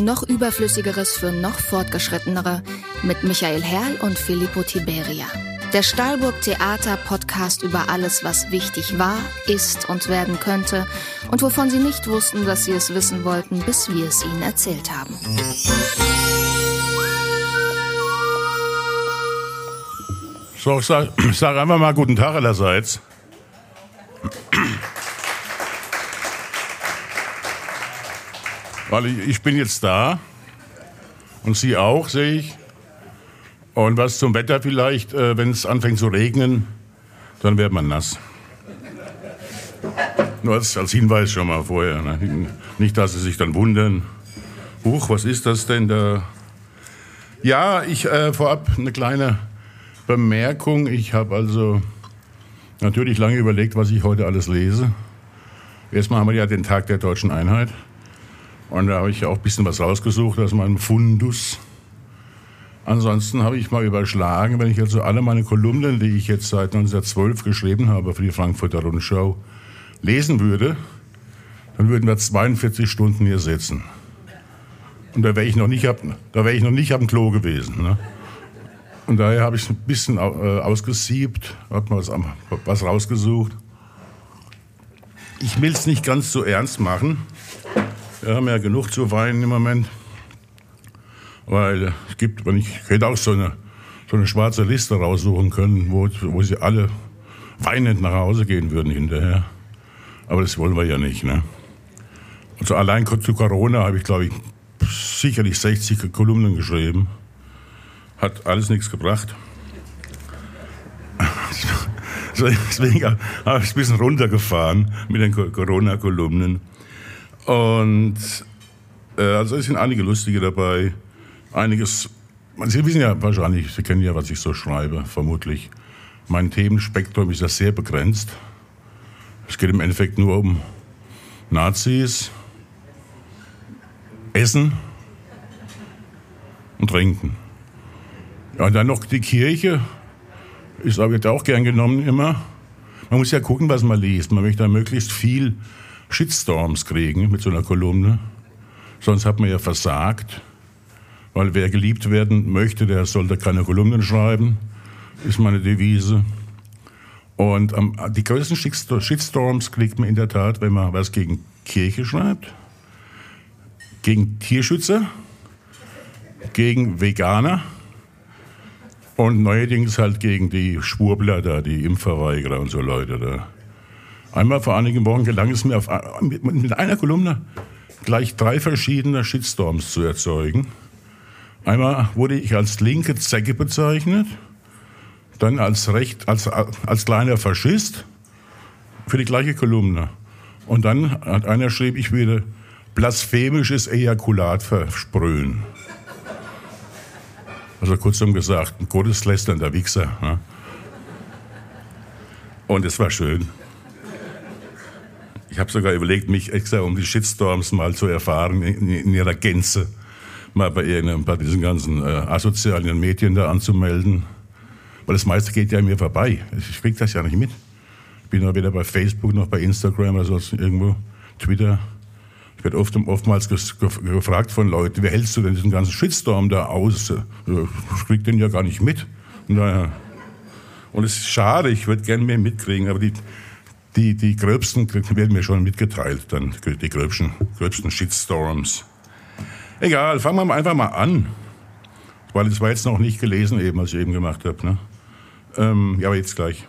noch Überflüssigeres für noch Fortgeschrittenere mit Michael Herrl und Filippo Tiberia. Der Stahlburg Theater Podcast über alles, was wichtig war, ist und werden könnte und wovon Sie nicht wussten, dass Sie es wissen wollten, bis wir es Ihnen erzählt haben. So, ich sag, ich sag einfach mal guten Tag allerseits. Weil ich, ich bin jetzt da und Sie auch, sehe ich. Und was zum Wetter vielleicht, äh, wenn es anfängt zu regnen, dann wird man nass. Nur als, als Hinweis schon mal vorher. Ne? Nicht, dass Sie sich dann wundern. Huch, was ist das denn da? Ja, ich äh, vorab eine kleine Bemerkung. Ich habe also natürlich lange überlegt, was ich heute alles lese. Erstmal haben wir ja den Tag der deutschen Einheit. Und da habe ich auch ein bisschen was rausgesucht aus meinem Fundus. Ansonsten habe ich mal überschlagen, wenn ich also alle meine Kolumnen, die ich jetzt seit 1912 geschrieben habe für die Frankfurter Rundschau, lesen würde, dann würden wir 42 Stunden hier sitzen. Und da wäre ich noch nicht, ab, da wäre ich noch nicht am Klo gewesen. Ne? Und daher habe ich ein bisschen äh, ausgesiebt, habe mal was, was rausgesucht. Ich will es nicht ganz so ernst machen. Wir haben ja genug zu weinen im Moment. Weil es gibt, wenn ich hätte auch so eine, so eine schwarze Liste raussuchen können, wo, wo sie alle weinend nach Hause gehen würden hinterher. Aber das wollen wir ja nicht. Ne? Also allein zu Corona habe ich, glaube ich, sicherlich 60 Kolumnen geschrieben. Hat alles nichts gebracht. Deswegen habe ich es ein bisschen runtergefahren mit den Corona-Kolumnen. Und äh, also es sind einige lustige dabei. Einiges, Sie wissen ja wahrscheinlich, Sie kennen ja, was ich so schreibe, vermutlich. Mein Themenspektrum ist ja sehr begrenzt. Es geht im Endeffekt nur um Nazis, Essen und Trinken. Ja, und dann noch die Kirche, ist wird auch gern genommen immer. Man muss ja gucken, was man liest. Man möchte da möglichst viel Shitstorms kriegen mit so einer Kolumne. Sonst hat man ja versagt. Weil wer geliebt werden möchte, der sollte keine Kolumnen schreiben, ist meine Devise. Und ähm, die größten Shitstorms kriegt man in der Tat, wenn man was gegen Kirche schreibt, gegen Tierschützer, gegen Veganer und neuerdings halt gegen die Schwurbler da, die Impfverweigerer und so Leute da. Einmal vor einigen Wochen gelang es mir, auf, mit einer Kolumne gleich drei verschiedene Shitstorms zu erzeugen. Einmal wurde ich als linke Zecke bezeichnet, dann als, recht, als, als kleiner Faschist für die gleiche Kolumne. Und dann hat einer geschrieben, ich würde blasphemisches Ejakulat versprühen. Also kurzum gesagt, ein gotteslästernder Wichser. Ne? Und es war schön. Ich habe sogar überlegt, mich extra um die Shitstorms mal zu erfahren in, in ihrer Gänze, mal bei irgendeinem bei diesen ganzen äh, asozialen Medien da anzumelden. Weil das meiste geht ja an mir vorbei. Ich krieg das ja nicht mit. Ich bin ja weder bei Facebook noch bei Instagram oder sonst irgendwo, Twitter. Ich werde oft, oftmals gefragt von Leuten, wie hältst du denn diesen ganzen Shitstorm da aus? Ich krieg den ja gar nicht mit. Naja. Und es ist schade, ich würde gerne mehr mitkriegen, aber die, die, die gröbsten werden mir schon mitgeteilt, dann die gröbsten, gröbsten Shitstorms. Egal, fangen wir einfach mal an. Weil es war jetzt noch nicht gelesen, eben, was ich eben gemacht habe. Ne? Ähm, ja, aber jetzt gleich.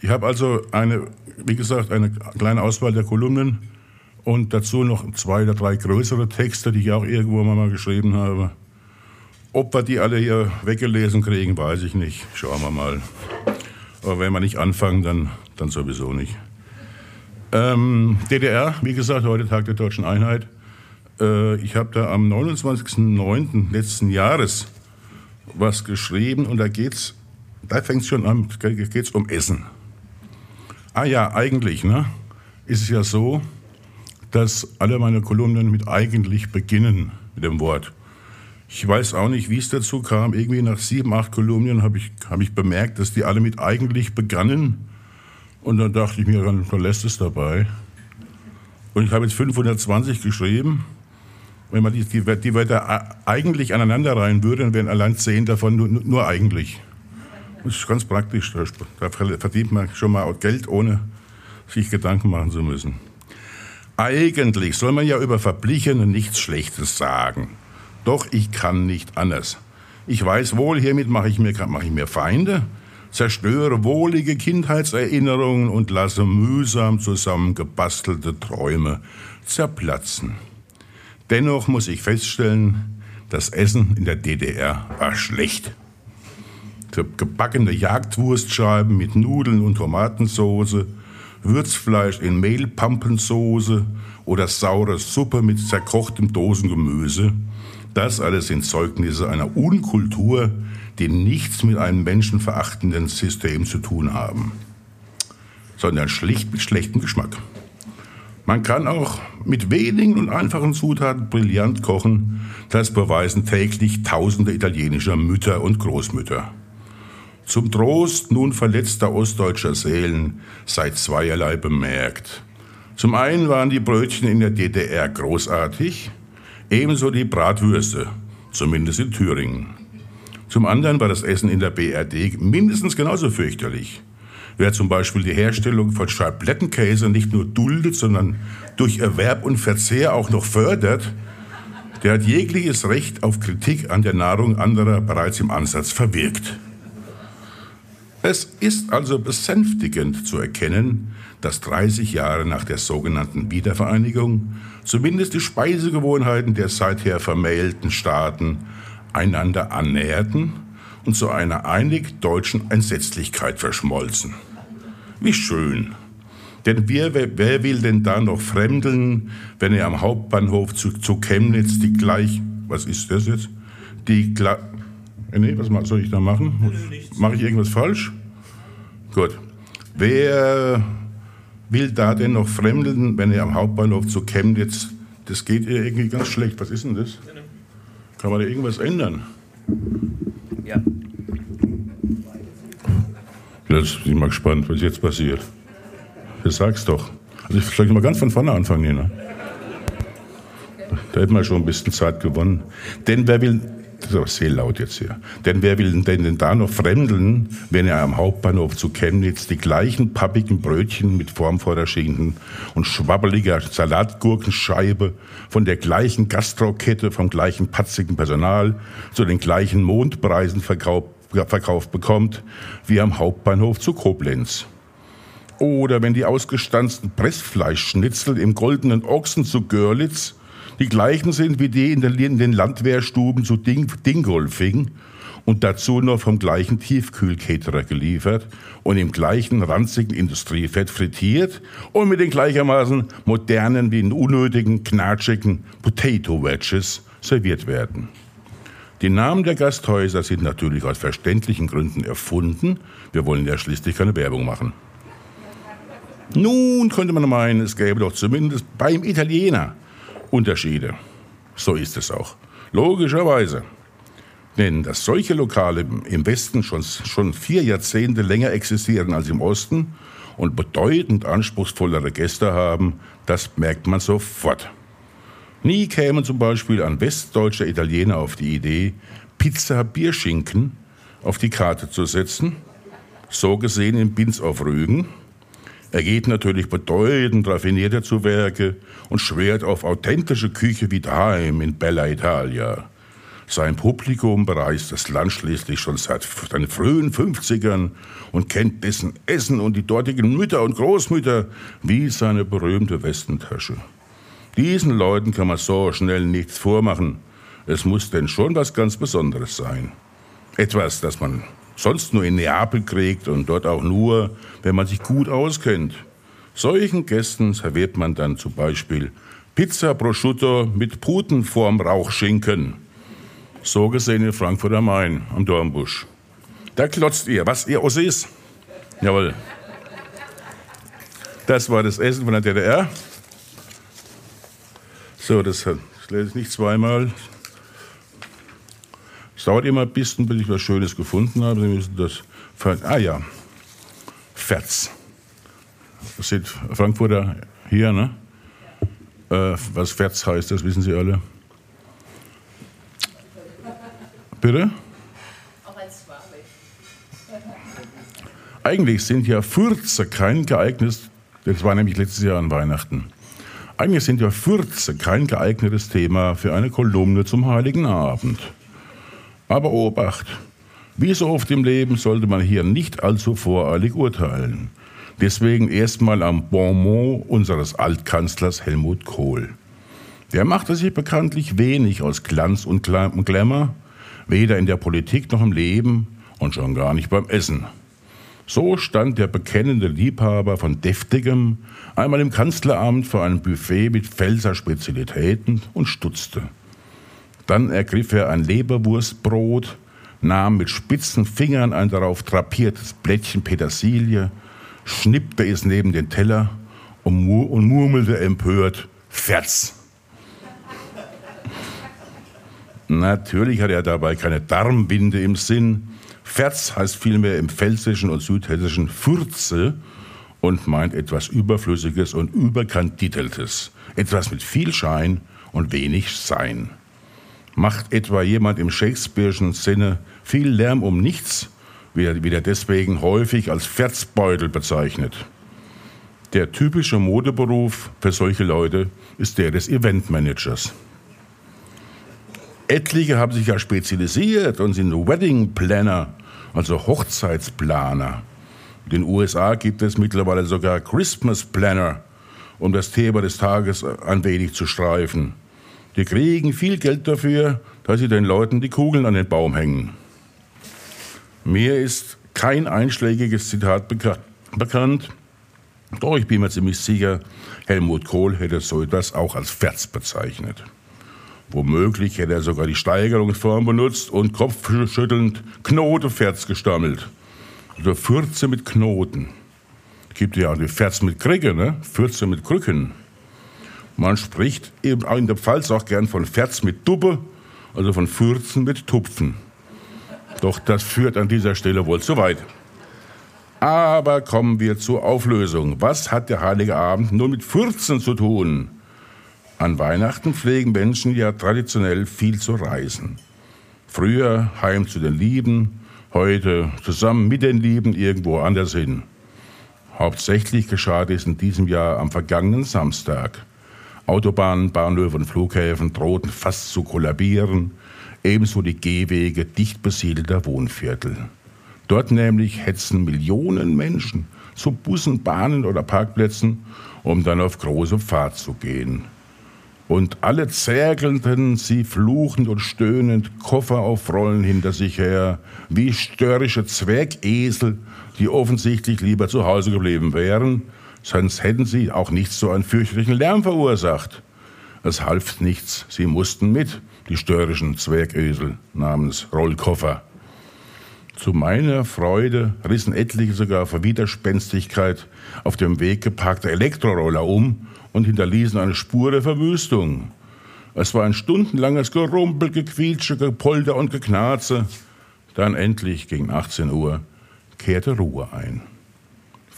Ich habe also eine, wie gesagt, eine kleine Auswahl der Kolumnen und dazu noch zwei oder drei größere Texte, die ich auch irgendwo mal geschrieben habe. Ob wir die alle hier weggelesen kriegen, weiß ich nicht. Schauen wir mal. Aber wenn wir nicht anfangen, dann dann sowieso nicht. Ähm, DDR, wie gesagt, heute Tag der Deutschen Einheit. Äh, ich habe da am 29.09. letzten Jahres was geschrieben und da geht's, da fängt es schon an, geht's um Essen. Ah ja, eigentlich, ne, ist es ja so, dass alle meine Kolumnen mit eigentlich beginnen, mit dem Wort. Ich weiß auch nicht, wie es dazu kam. Irgendwie nach sieben, acht Kolumnen habe ich, hab ich bemerkt, dass die alle mit eigentlich begannen. Und dann dachte ich mir, dann lässt es dabei. Und ich habe jetzt 520 geschrieben. Wenn man die, die, die Wörter eigentlich aneinander reihen würde, dann wären allein zehn davon nur, nur eigentlich. Das ist ganz praktisch. Da verdient man schon mal Geld, ohne sich Gedanken machen zu müssen. Eigentlich soll man ja über Verblichene nichts Schlechtes sagen. Doch ich kann nicht anders. Ich weiß wohl, hiermit mache ich mir, mache ich mir Feinde, zerstöre wohlige Kindheitserinnerungen und lasse mühsam zusammengebastelte Träume zerplatzen. Dennoch muss ich feststellen, das Essen in der DDR war schlecht. Gebackene Jagdwurstscheiben mit Nudeln und Tomatensoße, Würzfleisch in Mehlpampensoße oder saure Suppe mit zerkochtem Dosengemüse. Das alles sind Zeugnisse einer Unkultur, die nichts mit einem menschenverachtenden System zu tun haben, sondern schlicht mit schlechtem Geschmack. Man kann auch mit wenigen und einfachen Zutaten brillant kochen. Das beweisen täglich tausende italienischer Mütter und Großmütter. Zum Trost nun verletzter ostdeutscher Seelen sei zweierlei bemerkt. Zum einen waren die Brötchen in der DDR großartig, ebenso die Bratwürste, zumindest in Thüringen. Zum anderen war das Essen in der BRD mindestens genauso fürchterlich. Wer zum Beispiel die Herstellung von Scheiblettenkäse nicht nur duldet, sondern durch Erwerb und Verzehr auch noch fördert, der hat jegliches Recht auf Kritik an der Nahrung anderer bereits im Ansatz verwirkt. Es ist also besänftigend zu erkennen, dass 30 Jahre nach der sogenannten Wiedervereinigung zumindest die Speisegewohnheiten der seither vermählten Staaten einander annäherten und zu einer einig deutschen Entsetzlichkeit verschmolzen. Wie schön. Denn wer, wer, will denn da noch fremdeln, wenn er am Hauptbahnhof zu, zu Chemnitz die gleich, was ist das jetzt? Die, äh, nee, was soll ich da machen? Mache ich irgendwas falsch? Gut. Wer will da denn noch fremdeln, wenn er am Hauptbahnhof zu Chemnitz, das geht ihr irgendwie ganz schlecht. Was ist denn das? Kann man da irgendwas ändern? Ja. Jetzt bin ich mal gespannt, was jetzt passiert. Das sag's doch. Also ich soll mal ganz von vorne anfangen hier. Ne? Da hätten wir schon ein bisschen Zeit gewonnen. Denn wer will, das ist aber sehr laut jetzt hier. Denn wer will denn, denn da noch fremdeln, wenn er am Hauptbahnhof zu Chemnitz die gleichen pappigen Brötchen mit Formvorderschinken und schwabbeliger Salatgurkenscheibe von der gleichen Gastrokette vom gleichen patzigen Personal zu den gleichen Mondpreisen verkauft, verkauft bekommt wie am Hauptbahnhof zu Koblenz. Oder wenn die ausgestanzten Pressfleischschnitzel im goldenen Ochsen zu Görlitz die gleichen sind wie die in den Landwehrstuben zu Ding, Dingolfing und dazu noch vom gleichen Tiefkühlcaterer geliefert und im gleichen ranzigen Industriefett frittiert und mit den gleichermaßen modernen wie unnötigen, knatschigen Potato Wedges serviert werden. Die Namen der Gasthäuser sind natürlich aus verständlichen Gründen erfunden. Wir wollen ja schließlich keine Werbung machen. Nun könnte man meinen, es gäbe doch zumindest beim Italiener Unterschiede. So ist es auch. Logischerweise. Denn dass solche Lokale im Westen schon, schon vier Jahrzehnte länger existieren als im Osten und bedeutend anspruchsvollere Gäste haben, das merkt man sofort. Nie kämen zum Beispiel ein westdeutscher Italiener auf die Idee, Pizza Bierschinken auf die Karte zu setzen. So gesehen in Binz auf Rügen er geht natürlich bedeutend raffinierter zu Werke und schwert auf authentische Küche wie daheim in Bella Italia. Sein Publikum bereist das Land schließlich schon seit den frühen 50ern und kennt dessen Essen und die dortigen Mütter und Großmütter wie seine berühmte Westentasche. Diesen Leuten kann man so schnell nichts vormachen. Es muss denn schon was ganz Besonderes sein. Etwas, das man sonst nur in Neapel kriegt und dort auch nur, wenn man sich gut auskennt. Solchen Gästen serviert man dann zum Beispiel Pizza Prosciutto mit Putenform Rauchschinken. So gesehen in Frankfurt am Main, am Dornbusch. Da klotzt ihr, was ihr Ossis? Jawohl. Das war das Essen von der DDR. So, das lese ich nicht zweimal. Es dauert immer ein bisschen, bis ich was Schönes gefunden habe. Sie müssen das. Ah ja, Ferz. Das sind Frankfurter hier, ne? Äh, was Ferz heißt, das wissen Sie alle. Bitte? Auch als. Eigentlich sind ja Fürze kein geeignetes, das war nämlich letztes Jahr an Weihnachten. Eigentlich sind ja Fürze kein geeignetes Thema für eine Kolumne zum Heiligen Abend. Aber Obacht, wie so oft im Leben sollte man hier nicht allzu voreilig urteilen. Deswegen erstmal am Bonmot unseres Altkanzlers Helmut Kohl. Der machte sich bekanntlich wenig aus Glanz und Glamour, weder in der Politik noch im Leben und schon gar nicht beim Essen. So stand der bekennende Liebhaber von Deftigem einmal im Kanzleramt vor einem Buffet mit Pfälzer Spezialitäten und stutzte. Dann ergriff er ein Leberwurstbrot, nahm mit spitzen Fingern ein darauf drapiertes Blättchen Petersilie, schnippte es neben den Teller und, mu und murmelte empört, Ferz. Natürlich hat er dabei keine Darmbinde im Sinn. Ferz heißt vielmehr im Pfälzischen und Südhessischen Fürze und meint etwas Überflüssiges und Überkandideltes. Etwas mit viel Schein und wenig Sein. Macht etwa jemand im Shakespeare'schen Sinne viel Lärm um nichts, wird er deswegen häufig als Verzbeutel bezeichnet. Der typische Modeberuf für solche Leute ist der des Eventmanagers. Etliche haben sich ja spezialisiert und sind Wedding Planner, also Hochzeitsplaner. In den USA gibt es mittlerweile sogar Christmas Planner, um das Thema des Tages ein wenig zu streifen. Die kriegen viel Geld dafür, dass sie den Leuten die Kugeln an den Baum hängen. Mir ist kein einschlägiges Zitat beka bekannt, doch ich bin mir ziemlich sicher, Helmut Kohl hätte so etwas auch als Ferz bezeichnet. Womöglich hätte er sogar die Steigerungsform benutzt und kopfschüttelnd Knoteferz gestammelt. Also Fürze mit Knoten. Gibt ja auch die Ferz mit Kricke, ne? Fürze mit Krücken. Man spricht eben auch in der Pfalz auch gern von Ferz mit Duppe, also von Fürzen mit Tupfen. Doch das führt an dieser Stelle wohl zu weit. Aber kommen wir zur Auflösung. Was hat der Heilige Abend nur mit Fürzen zu tun? An Weihnachten pflegen Menschen ja traditionell viel zu reisen. Früher heim zu den Lieben, heute zusammen mit den Lieben irgendwo anders hin. Hauptsächlich geschah dies in diesem Jahr am vergangenen Samstag. Autobahnen, Bahnhöfe und Flughäfen drohten fast zu kollabieren ebenso die Gehwege dicht besiedelter Wohnviertel. Dort nämlich hetzen Millionen Menschen zu Bussen, Bahnen oder Parkplätzen, um dann auf große Fahrt zu gehen. Und alle zergelten sie fluchend und stöhnend Koffer auf Rollen hinter sich her, wie störrische Zwergesel, die offensichtlich lieber zu Hause geblieben wären, sonst hätten sie auch nicht so einen fürchterlichen Lärm verursacht. Es half nichts, sie mussten mit die störrischen Zwergösel namens Rollkoffer. Zu meiner Freude rissen etliche sogar vor Widerspenstigkeit auf dem Weg geparkte Elektroroller um und hinterließen eine Spur der Verwüstung. Es war ein stundenlanges Gerumpel, Gequietsche, Gepolter und Geknarze. Dann endlich gegen 18 Uhr kehrte Ruhe ein.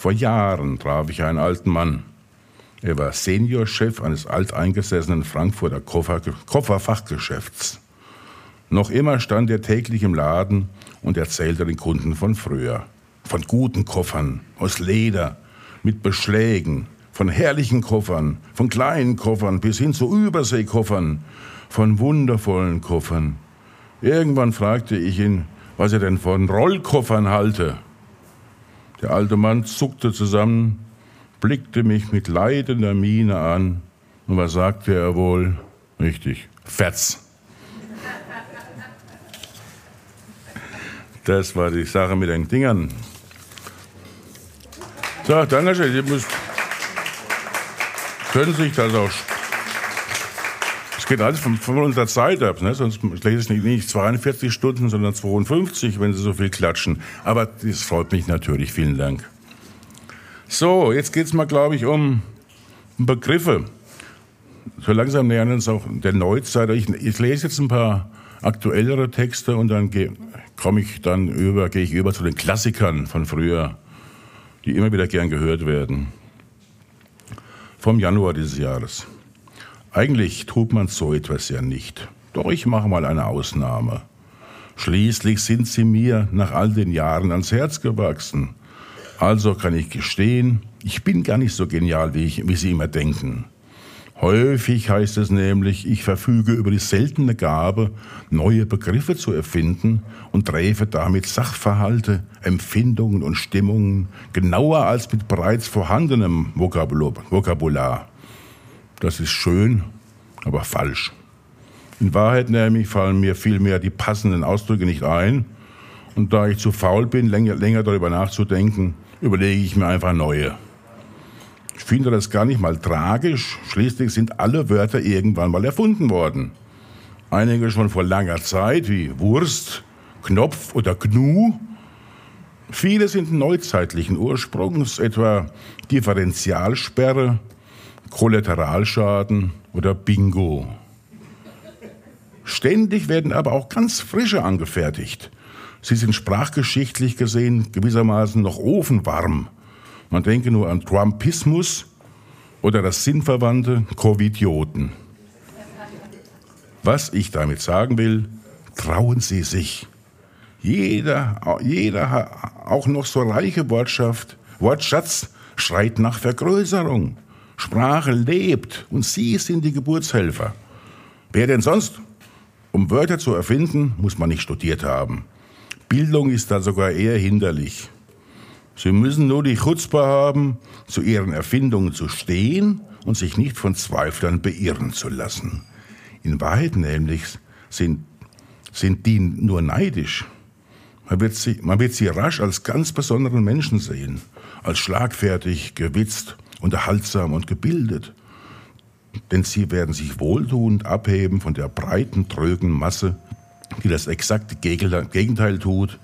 Vor Jahren traf ich einen alten Mann. Er war Seniorchef eines alteingesessenen Frankfurter Koffer Kofferfachgeschäfts. Noch immer stand er täglich im Laden und erzählte den Kunden von früher. Von guten Koffern aus Leder, mit Beschlägen, von herrlichen Koffern, von kleinen Koffern bis hin zu Überseekoffern, von wundervollen Koffern. Irgendwann fragte ich ihn, was er denn von Rollkoffern halte. Der alte Mann zuckte zusammen blickte mich mit leidender Miene an und was sagte er wohl? Richtig, Fetz. Das war die Sache mit den Dingern. So, danke schön. Sie müssen, können sich das auch. Geht alles von, von unserer Zeit ab, ne? sonst lese ich nicht, nicht 42 Stunden, sondern 52, wenn Sie so viel klatschen. Aber das freut mich natürlich. Vielen Dank. So, jetzt geht es mal, glaube ich, um Begriffe. So langsam nähern uns auch der Neuzeit. Ich, ich lese jetzt ein paar aktuellere Texte und dann komme ich dann über, gehe ich über zu den Klassikern von früher, die immer wieder gern gehört werden. Vom Januar dieses Jahres. Eigentlich tut man so etwas ja nicht. Doch ich mache mal eine Ausnahme. Schließlich sind sie mir nach all den Jahren ans Herz gewachsen. Also kann ich gestehen, ich bin gar nicht so genial, wie, ich, wie Sie immer denken. Häufig heißt es nämlich, ich verfüge über die seltene Gabe, neue Begriffe zu erfinden und treffe damit Sachverhalte, Empfindungen und Stimmungen genauer als mit bereits vorhandenem Vokabular. Das ist schön, aber falsch. In Wahrheit nämlich fallen mir vielmehr die passenden Ausdrücke nicht ein. Und da ich zu faul bin, länger, länger darüber nachzudenken, überlege ich mir einfach neue. Ich finde das gar nicht mal tragisch. Schließlich sind alle Wörter irgendwann mal erfunden worden. Einige schon vor langer Zeit, wie Wurst, Knopf oder Gnu. Viele sind neuzeitlichen Ursprungs, etwa Differentialsperre, Kollateralschaden oder Bingo. Ständig werden aber auch ganz frische angefertigt. Sie sind sprachgeschichtlich gesehen gewissermaßen noch ofenwarm. Man denke nur an Trumpismus oder das sinnverwandte Covidioten. Was ich damit sagen will, trauen Sie sich. Jeder, jeder auch noch so reiche Wortschaft, Wortschatz schreit nach Vergrößerung. Sprache lebt und Sie sind die Geburtshelfer. Wer denn sonst? Um Wörter zu erfinden, muss man nicht studiert haben. Bildung ist da sogar eher hinderlich. Sie müssen nur die Chutzpe haben, zu ihren Erfindungen zu stehen und sich nicht von Zweiflern beirren zu lassen. In Wahrheit nämlich sind, sind die nur neidisch. Man wird, sie, man wird sie rasch als ganz besonderen Menschen sehen, als schlagfertig, gewitzt, unterhaltsam und gebildet denn sie werden sich wohltuend abheben von der breiten, trögen Masse, die das exakte Gegenteil tut,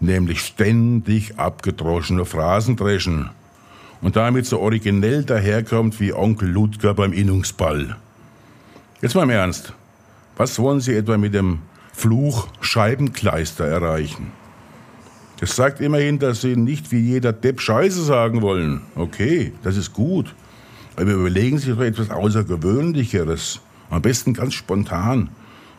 nämlich ständig abgedroschene Phrasen dreschen und damit so originell daherkommt wie Onkel Ludger beim Innungsball. Jetzt mal im Ernst. Was wollen Sie etwa mit dem Fluch Scheibenkleister erreichen? Das sagt immerhin, dass Sie nicht wie jeder Depp Scheiße sagen wollen. Okay, das ist gut. Aber überlegen Sie doch etwas Außergewöhnlicheres. Am besten ganz spontan.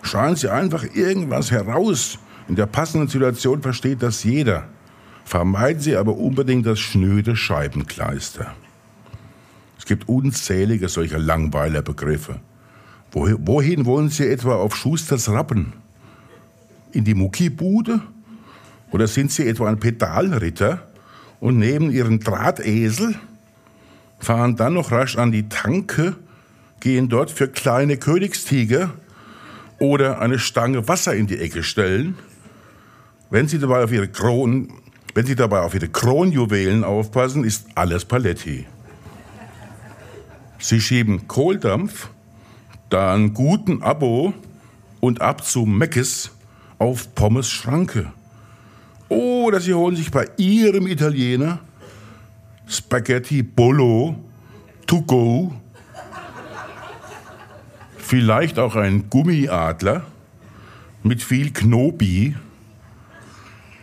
Schreien Sie einfach irgendwas heraus. In der passenden Situation versteht das jeder. Vermeiden Sie aber unbedingt das schnöde Scheibenkleister. Es gibt unzählige solcher Langweilerbegriffe. Wohin wollen Sie etwa auf Schusters Rappen? In die Muckibude? Oder sind Sie etwa ein Pedalritter und neben Ihren Drahtesel fahren dann noch rasch an die Tanke, gehen dort für kleine Königstiger oder eine Stange Wasser in die Ecke stellen. Wenn Sie dabei auf Ihre Kronen, wenn Sie dabei auf Ihre Kronjuwelen aufpassen, ist alles Paletti. Sie schieben Kohldampf, dann guten Abo und ab zu Meckes auf Pommes Schranke. Oder Sie holen sich bei Ihrem Italiener Spaghetti Bolo to go. Vielleicht auch ein Gummiadler mit viel Knobi.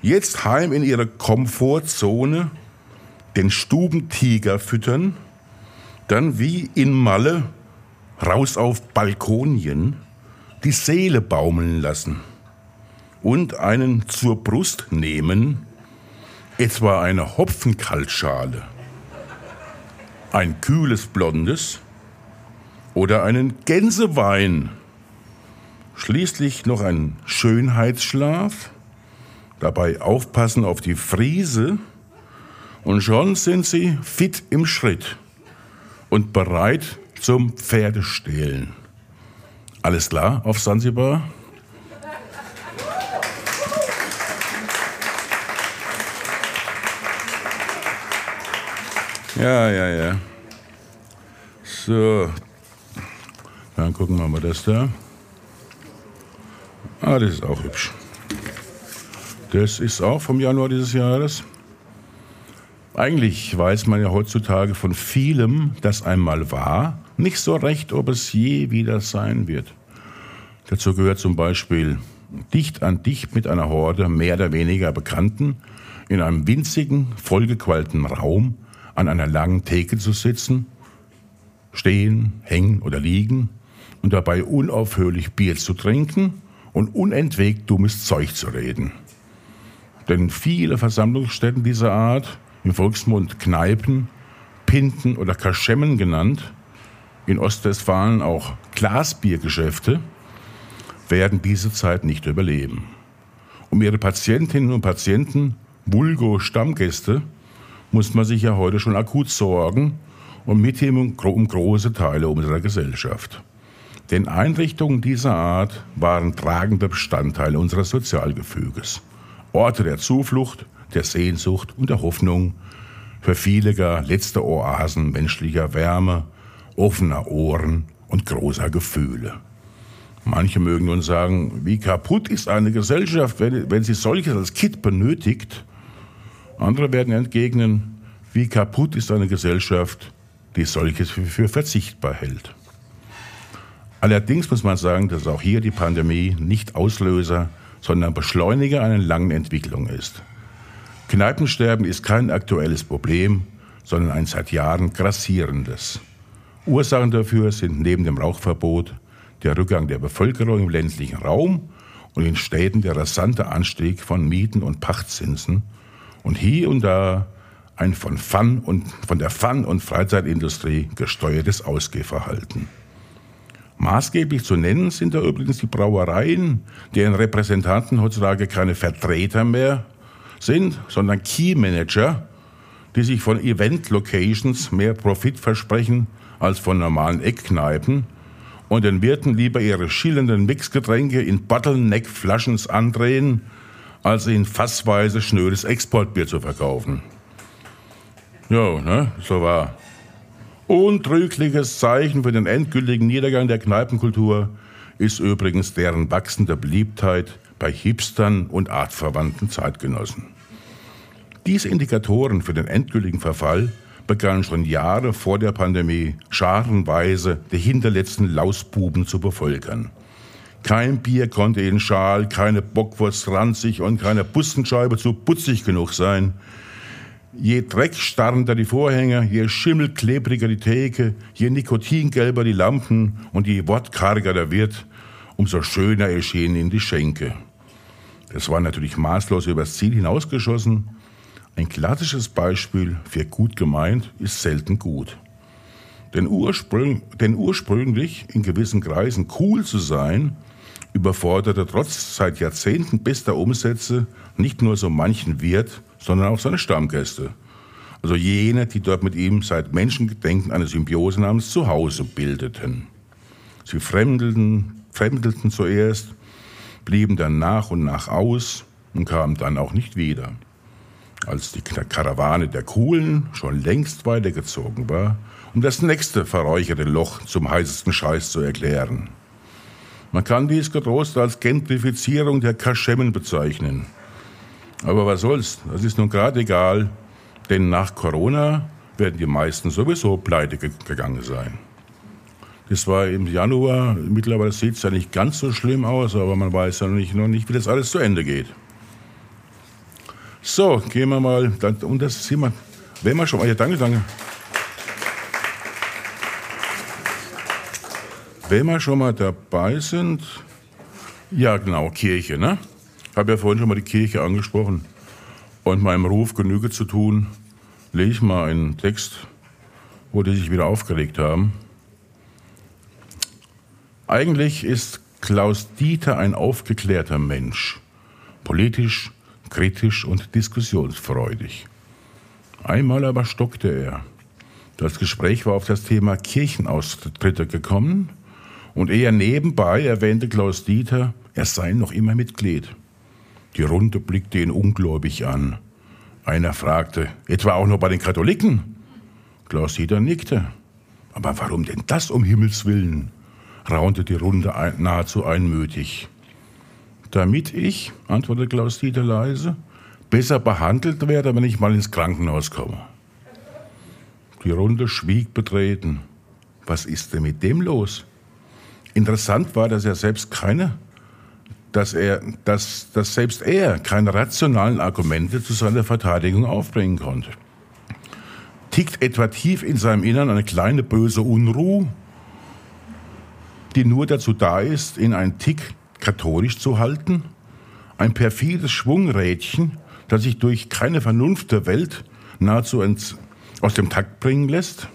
Jetzt heim in ihre Komfortzone, den Stubentiger füttern, dann wie in Malle raus auf Balkonien, die Seele baumeln lassen und einen zur Brust nehmen, etwa eine Hopfenkaltschale ein kühles Blondes oder einen Gänsewein. Schließlich noch ein Schönheitsschlaf, dabei aufpassen auf die Friese und schon sind sie fit im Schritt und bereit zum Pferdestehlen. Alles klar auf Sansibar? Ja, ja, ja. So. Dann gucken wir mal das da. Ah, das ist auch hübsch. Das ist auch vom Januar dieses Jahres. Eigentlich weiß man ja heutzutage von vielem, das einmal war, nicht so recht, ob es je wieder sein wird. Dazu gehört zum Beispiel dicht an dicht mit einer Horde mehr oder weniger Bekannten in einem winzigen, vollgequalten Raum an einer langen Theke zu sitzen, stehen, hängen oder liegen und dabei unaufhörlich Bier zu trinken und unentwegt dummes Zeug zu reden. Denn viele Versammlungsstätten dieser Art, im Volksmund Kneipen, Pinten oder Kaschemmen genannt, in Ostwestfalen auch Glasbiergeschäfte, werden diese Zeit nicht überleben. Um ihre Patientinnen und Patienten, vulgo Stammgäste, muss man sich ja heute schon akut sorgen und mit ihm um große Teile unserer Gesellschaft. Denn Einrichtungen dieser Art waren tragende Bestandteile unseres Sozialgefüges. Orte der Zuflucht, der Sehnsucht und der Hoffnung, für viele gar letzte Oasen menschlicher Wärme, offener Ohren und großer Gefühle. Manche mögen nun sagen, wie kaputt ist eine Gesellschaft, wenn, wenn sie solches als Kit benötigt. Andere werden entgegnen, wie kaputt ist eine Gesellschaft, die solches für verzichtbar hält. Allerdings muss man sagen, dass auch hier die Pandemie nicht Auslöser, sondern Beschleuniger einer langen Entwicklung ist. Kneipensterben ist kein aktuelles Problem, sondern ein seit Jahren grassierendes. Ursachen dafür sind neben dem Rauchverbot der Rückgang der Bevölkerung im ländlichen Raum und in Städten der rasante Anstieg von Mieten und Pachtzinsen und hier und da ein von, Fun und, von der Fun- und Freizeitindustrie gesteuertes Ausgehverhalten. Maßgeblich zu nennen sind da übrigens die Brauereien, deren Repräsentanten heutzutage keine Vertreter mehr sind, sondern Key Manager, die sich von Event-Locations mehr Profit versprechen als von normalen Eckkneipen und den Wirten lieber ihre schillernden Mixgetränke in Bottleneck-Flaschens andrehen, als ihnen fassweise schnödes Exportbier zu verkaufen. Ja, ne, so war. Untrügliches Zeichen für den endgültigen Niedergang der Kneipenkultur ist übrigens deren wachsende Beliebtheit bei Hipstern und artverwandten Zeitgenossen. Diese Indikatoren für den endgültigen Verfall begannen schon Jahre vor der Pandemie scharenweise die hinterletzten Lausbuben zu bevölkern. Kein Bier konnte in Schal, keine Bockwurst ranzig und keine Bussenscheibe zu putzig genug sein. Je dreckstarrender die Vorhänge, je schimmelklebriger die Theke, je nikotingelber die Lampen und je wortkarger der Wirt, umso schöner erschienen ihnen die Schenke. Das war natürlich maßlos übers Ziel hinausgeschossen, ein klassisches Beispiel für gut gemeint ist selten gut. Denn ursprünglich in gewissen Kreisen cool zu sein, überforderte trotz seit Jahrzehnten bester Umsätze nicht nur so manchen Wirt, sondern auch seine Stammgäste. Also jene, die dort mit ihm seit Menschengedenken eine Symbiose namens Zuhause bildeten. Sie fremdelten, fremdelten zuerst, blieben dann nach und nach aus und kamen dann auch nicht wieder als die Karawane der Coolen schon längst weitergezogen war, um das nächste verräucherte Loch zum heißesten Scheiß zu erklären. Man kann dies getrost als Gentrifizierung der Kaschemmen bezeichnen. Aber was soll's, das ist nun gerade egal, denn nach Corona werden die meisten sowieso pleite gegangen sein. Das war im Januar, mittlerweile sieht es ja nicht ganz so schlimm aus, aber man weiß ja noch nicht, wie das alles zu Ende geht. So, gehen wir mal. Und das ist jemand. Wenn wir schon. Ja, danke, danke. Wenn wir schon mal dabei sind. Ja, genau, Kirche, ne? Ich habe ja vorhin schon mal die Kirche angesprochen. Und meinem Ruf Genüge zu tun, lese ich mal einen Text, wo die sich wieder aufgeregt haben. Eigentlich ist Klaus Dieter ein aufgeklärter Mensch. Politisch, kritisch und diskussionsfreudig. Einmal aber stockte er. Das Gespräch war auf das Thema Kirchenaustritte gekommen und eher nebenbei erwähnte Klaus Dieter, er sei noch immer Mitglied. Die Runde blickte ihn ungläubig an. Einer fragte, etwa auch noch bei den Katholiken? Klaus Dieter nickte. Aber warum denn das um Himmels willen? raunte die Runde nahezu einmütig. Damit ich, antwortete Klaus-Dieter leise, besser behandelt werde, wenn ich mal ins Krankenhaus komme. Die Runde schwieg betreten. Was ist denn mit dem los? Interessant war, dass er selbst keine, dass er, dass, dass selbst er keine rationalen Argumente zu seiner Verteidigung aufbringen konnte. Tickt etwa tief in seinem Innern eine kleine böse Unruhe, die nur dazu da ist, in einen Tick katholisch zu halten? Ein perfides Schwungrädchen, das sich durch keine Vernunft der Welt nahezu aus dem Takt bringen lässt?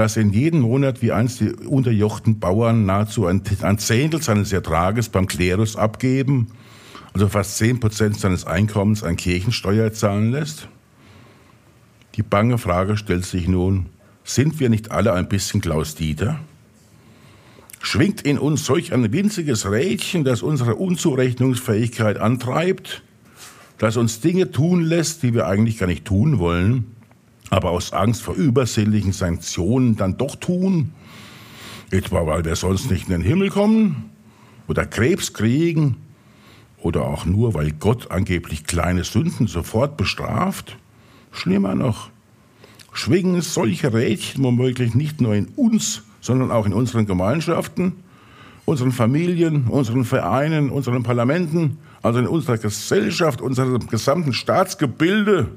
Das in jedem Monat wie einst die unterjochten Bauern nahezu ein, ein Zehntel seines Ertrages beim Klerus abgeben, also fast zehn Prozent seines Einkommens an Kirchensteuer zahlen lässt? Die bange Frage stellt sich nun, sind wir nicht alle ein bisschen Klaus Dieter? Schwingt in uns solch ein winziges Rädchen, das unsere Unzurechnungsfähigkeit antreibt, das uns Dinge tun lässt, die wir eigentlich gar nicht tun wollen, aber aus Angst vor übersinnlichen Sanktionen dann doch tun? Etwa weil wir sonst nicht in den Himmel kommen oder Krebs kriegen oder auch nur, weil Gott angeblich kleine Sünden sofort bestraft? Schlimmer noch, schwingen solche Rädchen womöglich nicht nur in uns, sondern auch in unseren Gemeinschaften, unseren Familien, unseren Vereinen, unseren Parlamenten, also in unserer Gesellschaft, unserem gesamten Staatsgebilde.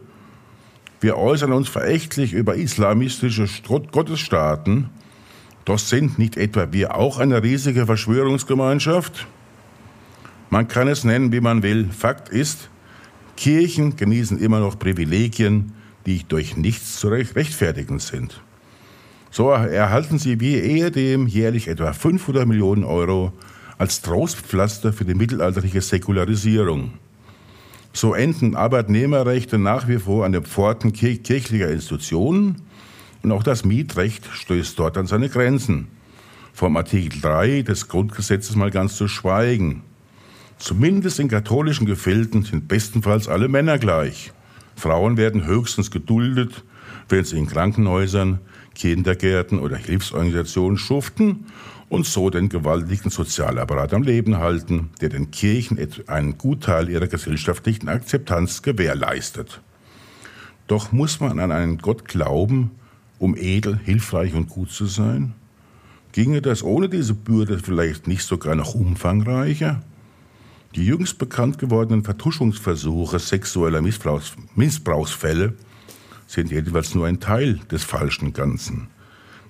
Wir äußern uns verächtlich über islamistische Gottesstaaten, doch sind nicht etwa wir auch eine riesige Verschwörungsgemeinschaft? Man kann es nennen, wie man will. Fakt ist, Kirchen genießen immer noch Privilegien, die durch nichts zu rechtfertigen sind. So erhalten sie wie ehedem jährlich etwa 500 Millionen Euro als Trostpflaster für die mittelalterliche Säkularisierung. So enden Arbeitnehmerrechte nach wie vor an den Pforten kirchlicher Institutionen und auch das Mietrecht stößt dort an seine Grenzen. Vom Artikel 3 des Grundgesetzes mal ganz zu schweigen. Zumindest in katholischen Gefilden sind bestenfalls alle Männer gleich. Frauen werden höchstens geduldet, wenn sie in Krankenhäusern, Kindergärten oder Hilfsorganisationen schuften und so den gewaltigen Sozialapparat am Leben halten, der den Kirchen einen Gutteil ihrer gesellschaftlichen Akzeptanz gewährleistet. Doch muss man an einen Gott glauben, um edel, hilfreich und gut zu sein? Ginge das ohne diese Bürde vielleicht nicht sogar noch umfangreicher? Die jüngst bekannt gewordenen Vertuschungsversuche sexueller Missbrauchs Missbrauchsfälle sind jedenfalls nur ein Teil des falschen Ganzen.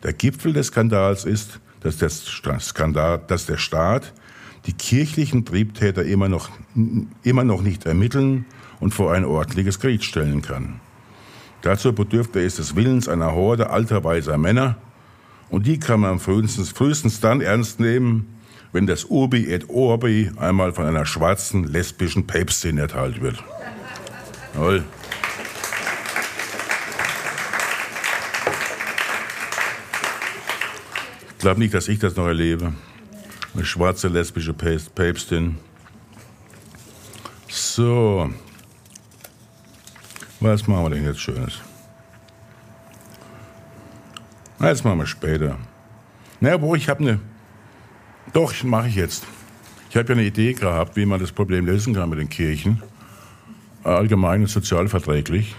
Der Gipfel des Skandals ist, dass der, Skandal, dass der Staat die kirchlichen Triebtäter immer noch, immer noch nicht ermitteln und vor ein ordentliches Gericht stellen kann. Dazu bedürfte es des Willens einer Horde alter weiser Männer, und die kann man frühestens, frühestens dann ernst nehmen, wenn das Urbi et Orbi einmal von einer schwarzen lesbischen Päpstin erteilt wird. Jawohl. Glaube nicht, dass ich das noch erlebe. Eine schwarze lesbische Päpstin. So. Was machen wir denn jetzt Schönes? Das machen wir später. Na, wo ich habe eine doch, mache ich jetzt. Ich habe ja eine Idee gehabt, wie man das Problem lösen kann mit den Kirchen. Allgemein und sozial verträglich.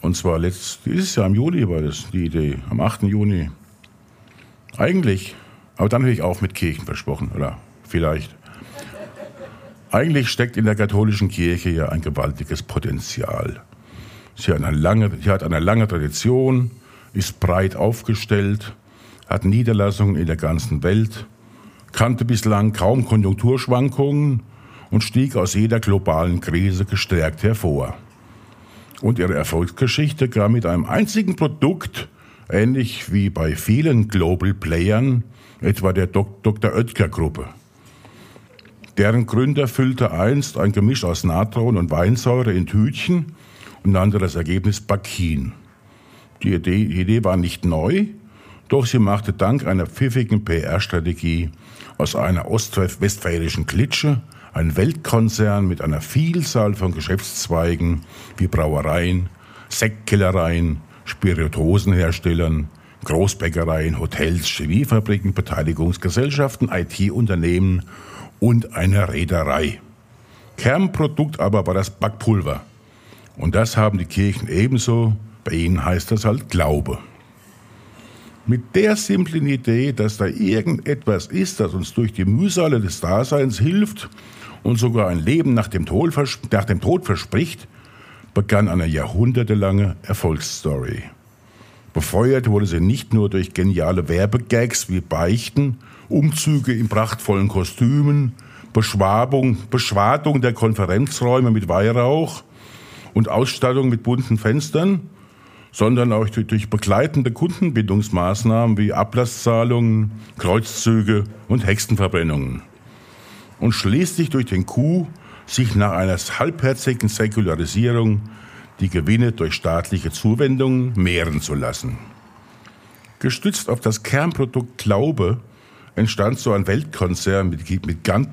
Und zwar letzt, dieses Jahr im Juli war das die Idee, am 8. Juni. Eigentlich, aber dann höre ich auf mit Kirchen versprochen, oder vielleicht. Eigentlich steckt in der katholischen Kirche ja ein gewaltiges Potenzial. Sie hat eine lange, sie hat eine lange Tradition, ist breit aufgestellt, hat Niederlassungen in der ganzen Welt, kannte bislang kaum Konjunkturschwankungen und stieg aus jeder globalen Krise gestärkt hervor. Und ihre Erfolgsgeschichte kam mit einem einzigen Produkt, ähnlich wie bei vielen Global Playern, etwa der Dr. Oetker Gruppe. Deren Gründer füllte einst ein Gemisch aus Natron und Weinsäure in Tütchen und nannte das Ergebnis Bakin. Die Idee, die Idee war nicht neu, doch sie machte dank einer pfiffigen PR-Strategie aus einer ostwestfälischen Klitsche einen Weltkonzern mit einer Vielzahl von Geschäftszweigen wie Brauereien, Sektkellereien, Spirituosenherstellern, Großbäckereien, Hotels, Chemiefabriken, Beteiligungsgesellschaften, IT-Unternehmen und einer Reederei. Kernprodukt aber war das Backpulver. Und das haben die Kirchen ebenso. Bei ihnen heißt das halt Glaube. Mit der simplen Idee, dass da irgendetwas ist, das uns durch die Mühsale des Daseins hilft und sogar ein Leben nach dem Tod, nach dem Tod verspricht, begann eine jahrhundertelange Erfolgsstory. Befeuert wurde sie nicht nur durch geniale Werbegags wie Beichten, Umzüge in prachtvollen Kostümen, Beschwabung, Beschwadung der Konferenzräume mit Weihrauch und Ausstattung mit bunten Fenstern, sondern auch durch begleitende Kundenbindungsmaßnahmen wie Ablasszahlungen, Kreuzzüge und Hexenverbrennungen. Und schließlich durch den Coup, sich nach einer halbherzigen Säkularisierung die Gewinne durch staatliche Zuwendungen mehren zu lassen. Gestützt auf das Kernprodukt Glaube entstand so ein Weltkonzern mit,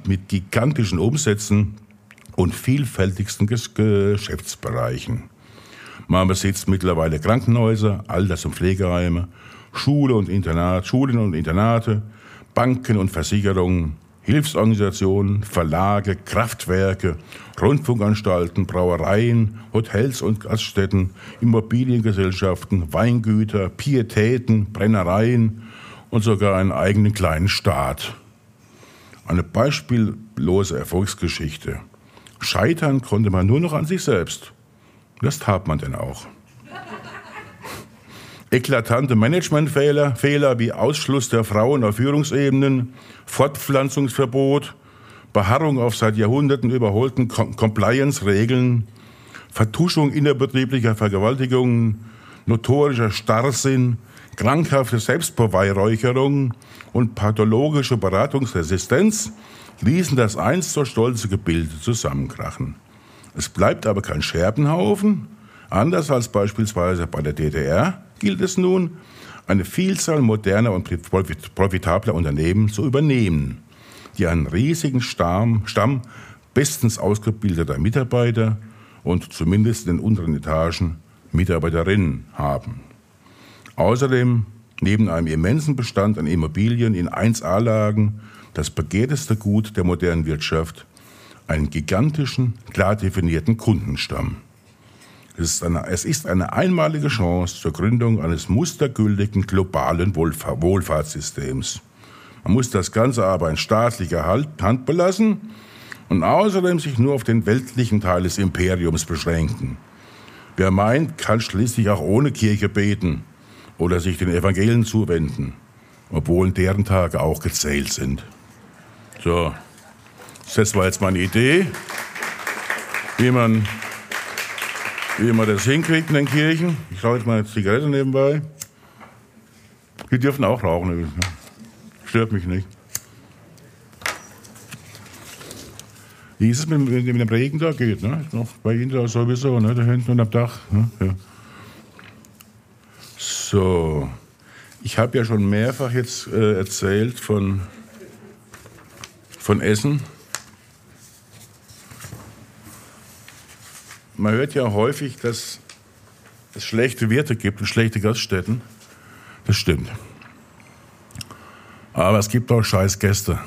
mit, gigantischen Umsätzen und vielfältigsten Geschäftsbereichen. Man besitzt mittlerweile Krankenhäuser, Alters- und Pflegeheime, Schule und Internat, Schulen und Internate, Banken und Versicherungen, Hilfsorganisationen, Verlage, Kraftwerke, Rundfunkanstalten, Brauereien, Hotels und Gaststätten, Immobiliengesellschaften, Weingüter, Pietäten, Brennereien und sogar einen eigenen kleinen Staat. Eine beispiellose Erfolgsgeschichte. Scheitern konnte man nur noch an sich selbst. Das tat man denn auch. Eklatante Managementfehler, Fehler wie Ausschluss der Frauen auf Führungsebenen, Fortpflanzungsverbot, Beharrung auf seit Jahrhunderten überholten Compliance-Regeln, Vertuschung innerbetrieblicher Vergewaltigungen, notorischer Starrsinn, krankhafte Selbstbeweihräucherung und pathologische Beratungsresistenz ließen das einst so stolze Gebilde zusammenkrachen. Es bleibt aber kein Scherbenhaufen. Anders als beispielsweise bei der DDR gilt es nun, eine Vielzahl moderner und profitabler Unternehmen zu übernehmen, die einen riesigen Stamm, Stamm bestens ausgebildeter Mitarbeiter und zumindest in den unteren Etagen Mitarbeiterinnen haben. Außerdem neben einem immensen Bestand an Immobilien in 1A-Lagen das begehrteste Gut der modernen Wirtschaft, einen gigantischen, klar definierten Kundenstamm. Es ist, eine, es ist eine einmalige Chance zur Gründung eines mustergültigen globalen Wohlfahrtssystems. Man muss das Ganze aber in staatlicher Hand belassen und außerdem sich nur auf den weltlichen Teil des Imperiums beschränken. Wer meint, kann schließlich auch ohne Kirche beten oder sich den Evangelien zuwenden, obwohl deren Tage auch gezählt sind. So, das war jetzt meine Idee, wie man wie man das hinkriegt in den Kirchen. Ich rauche jetzt mal eine Zigarette nebenbei. Die dürfen auch rauchen. Stört mich nicht. Wie ist es mit, mit, dem Regen da geht? Ne? Noch bei Ihnen da sowieso, ne? da hinten am Dach. Ne? Ja. So, ich habe ja schon mehrfach jetzt äh, erzählt von, von Essen. Man hört ja häufig, dass es schlechte Werte gibt und schlechte Gaststätten. Das stimmt. Aber es gibt auch scheiß Gäste.